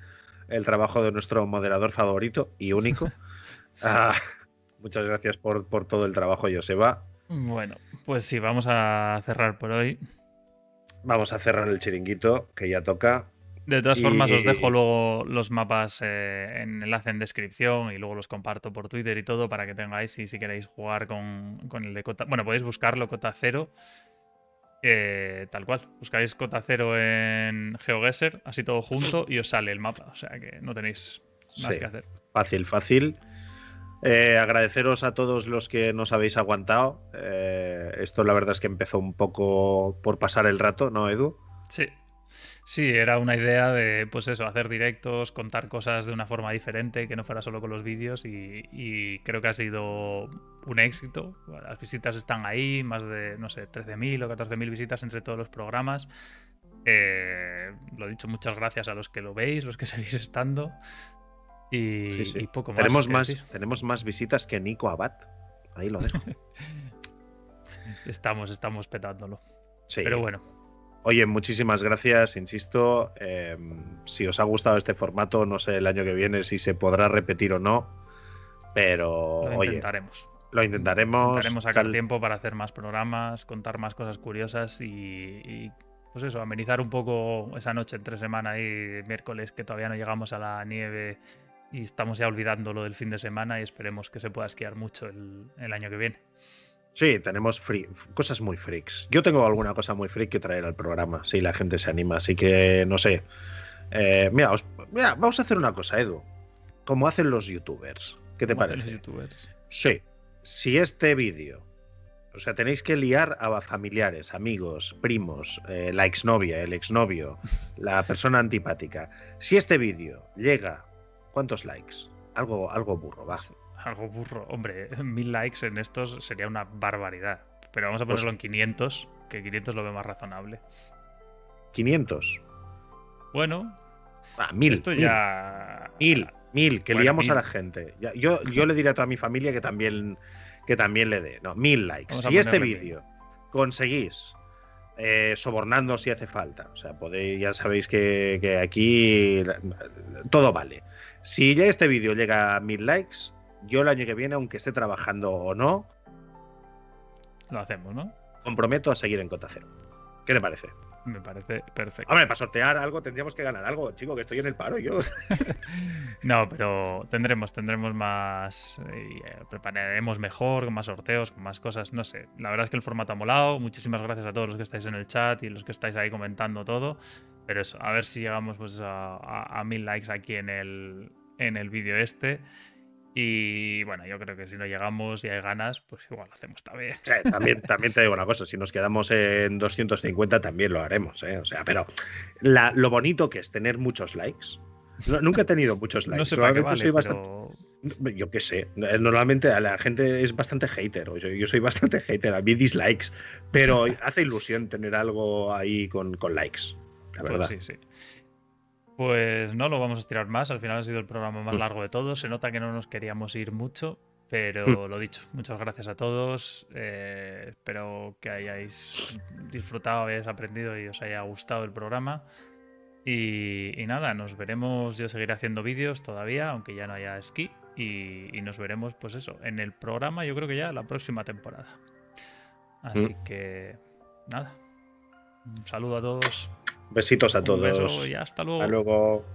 el trabajo de nuestro moderador favorito y único. Ah, muchas gracias por, por todo el trabajo, Joseba. Bueno, pues sí, vamos a cerrar por hoy. Vamos a cerrar el chiringuito, que ya toca. De todas formas, os dejo luego los mapas eh, en enlace en descripción y luego los comparto por Twitter y todo para que tengáis y si queréis jugar con, con el de Cota. Bueno, podéis buscarlo Cota Cero. Eh, tal cual. Buscáis Cota Cero en GeoGuessr, así todo junto, y os sale el mapa. O sea que no tenéis más Sí. que hacer. Fácil, fácil. Eh, agradeceros a todos los que nos habéis aguantado. Eh, esto la verdad es que empezó un poco por pasar el rato, ¿no, Edu? Sí. Sí, era una idea de, pues eso, hacer directos, contar cosas de una forma diferente, que no fuera solo con los vídeos y, y creo que ha sido un éxito. Las visitas están ahí, más de, no sé, 13.000 o 14.000 visitas entre todos los programas. Eh, lo dicho, muchas gracias a los que lo veis, los que seguís estando. Y, Sí, sí. y poco más. tenemos, más, decir. tenemos más visitas que Nico Abad. Ahí lo dejo. Estamos, estamos petándolo. Sí. Pero bueno, Oye, muchísimas gracias, insisto. eh, si os ha gustado este formato, no sé el año que viene si se podrá repetir o no. Pero, lo oye, intentaremos. lo intentaremos. Intentaremos sacar tal- tiempo para hacer más programas, contar más cosas curiosas y, y, pues eso, amenizar un poco esa noche entre semana y miércoles que todavía no llegamos a la nieve y estamos ya olvidando lo del fin de semana y esperemos que se pueda esquiar mucho el, el año que viene. Sí, tenemos cosas muy freaks. Yo tengo alguna cosa muy freak que traer al programa, si la gente se anima. Así que, no sé. Eh, mira, os- mira, vamos a hacer una cosa, Edu. Como hacen los youtubers. ¿Qué te ¿Cómo hacen los parece? youtubers? Sí. Si este vídeo, o sea, tenéis que liar a familiares, amigos, primos, eh, la exnovia, el exnovio, la persona antipática. Si este vídeo llega, ¿cuántos likes? Algo, algo burro, va. Pues, algo burro. Hombre, mil likes en estos sería una barbaridad. Pero vamos a Pues- ponerlo en 500, que 500 lo veo más razonable. 500. Bueno, Ah, mil. esto mil. ya... Mil, mil, que Bueno, liamos mil. a la gente. Yo, yo le diré a toda mi familia que también, que también le dé. No, mil likes. Vamos Si este vídeo conseguís eh, sobornando si hace falta, o sea, podéis, ya sabéis que, que aquí todo vale. Si ya este vídeo llega a mil likes, yo el año que viene, aunque esté trabajando o no, Lo hacemos, ¿no? comprometo a seguir en Cota Cero. ¿Qué te parece? Me parece perfecto. Hombre, para sortear algo tendríamos que ganar algo, chico, que estoy en el paro yo. No, pero tendremos, tendremos más. y, eh, prepararemos mejor, con más sorteos, con más cosas. No sé. La verdad es que el formato ha molado. Muchísimas gracias a todos los que estáis en el chat y los que estáis ahí comentando todo. Pero eso, a ver si llegamos pues a, a- a mil likes aquí en el, en el vídeo este. Y bueno, yo creo que si no llegamos y hay ganas, pues igual lo hacemos esta vez. Sí, también, también te digo una cosa, si nos quedamos en 250 también lo haremos, ¿eh? O sea, pero la- lo bonito que es tener muchos likes. No- nunca he tenido muchos likes. No sé para qué vale, soy bastante- pero Yo qué sé. Normalmente a la gente es bastante hater. Yo, yo soy bastante hater. A mí dislikes. Pero hace ilusión tener algo ahí con, con likes. La Pues verdad. sí, sí. Pues no lo vamos a estirar más. Al final ha sido el programa más Mm. largo de todos. Se nota que no nos queríamos ir mucho. Pero lo dicho, muchas gracias a todos. eh, espero que hayáis disfrutado, hayáis aprendido y os haya gustado el programa. Y, y nada, nos veremos. Yo seguiré haciendo vídeos todavía, aunque ya no haya esquí. Y, y nos veremos, pues eso, en el programa, yo creo que ya la próxima temporada. Así que nada. Un saludo a todos. Besitos a Un todos. beso y hasta luego. Hasta luego.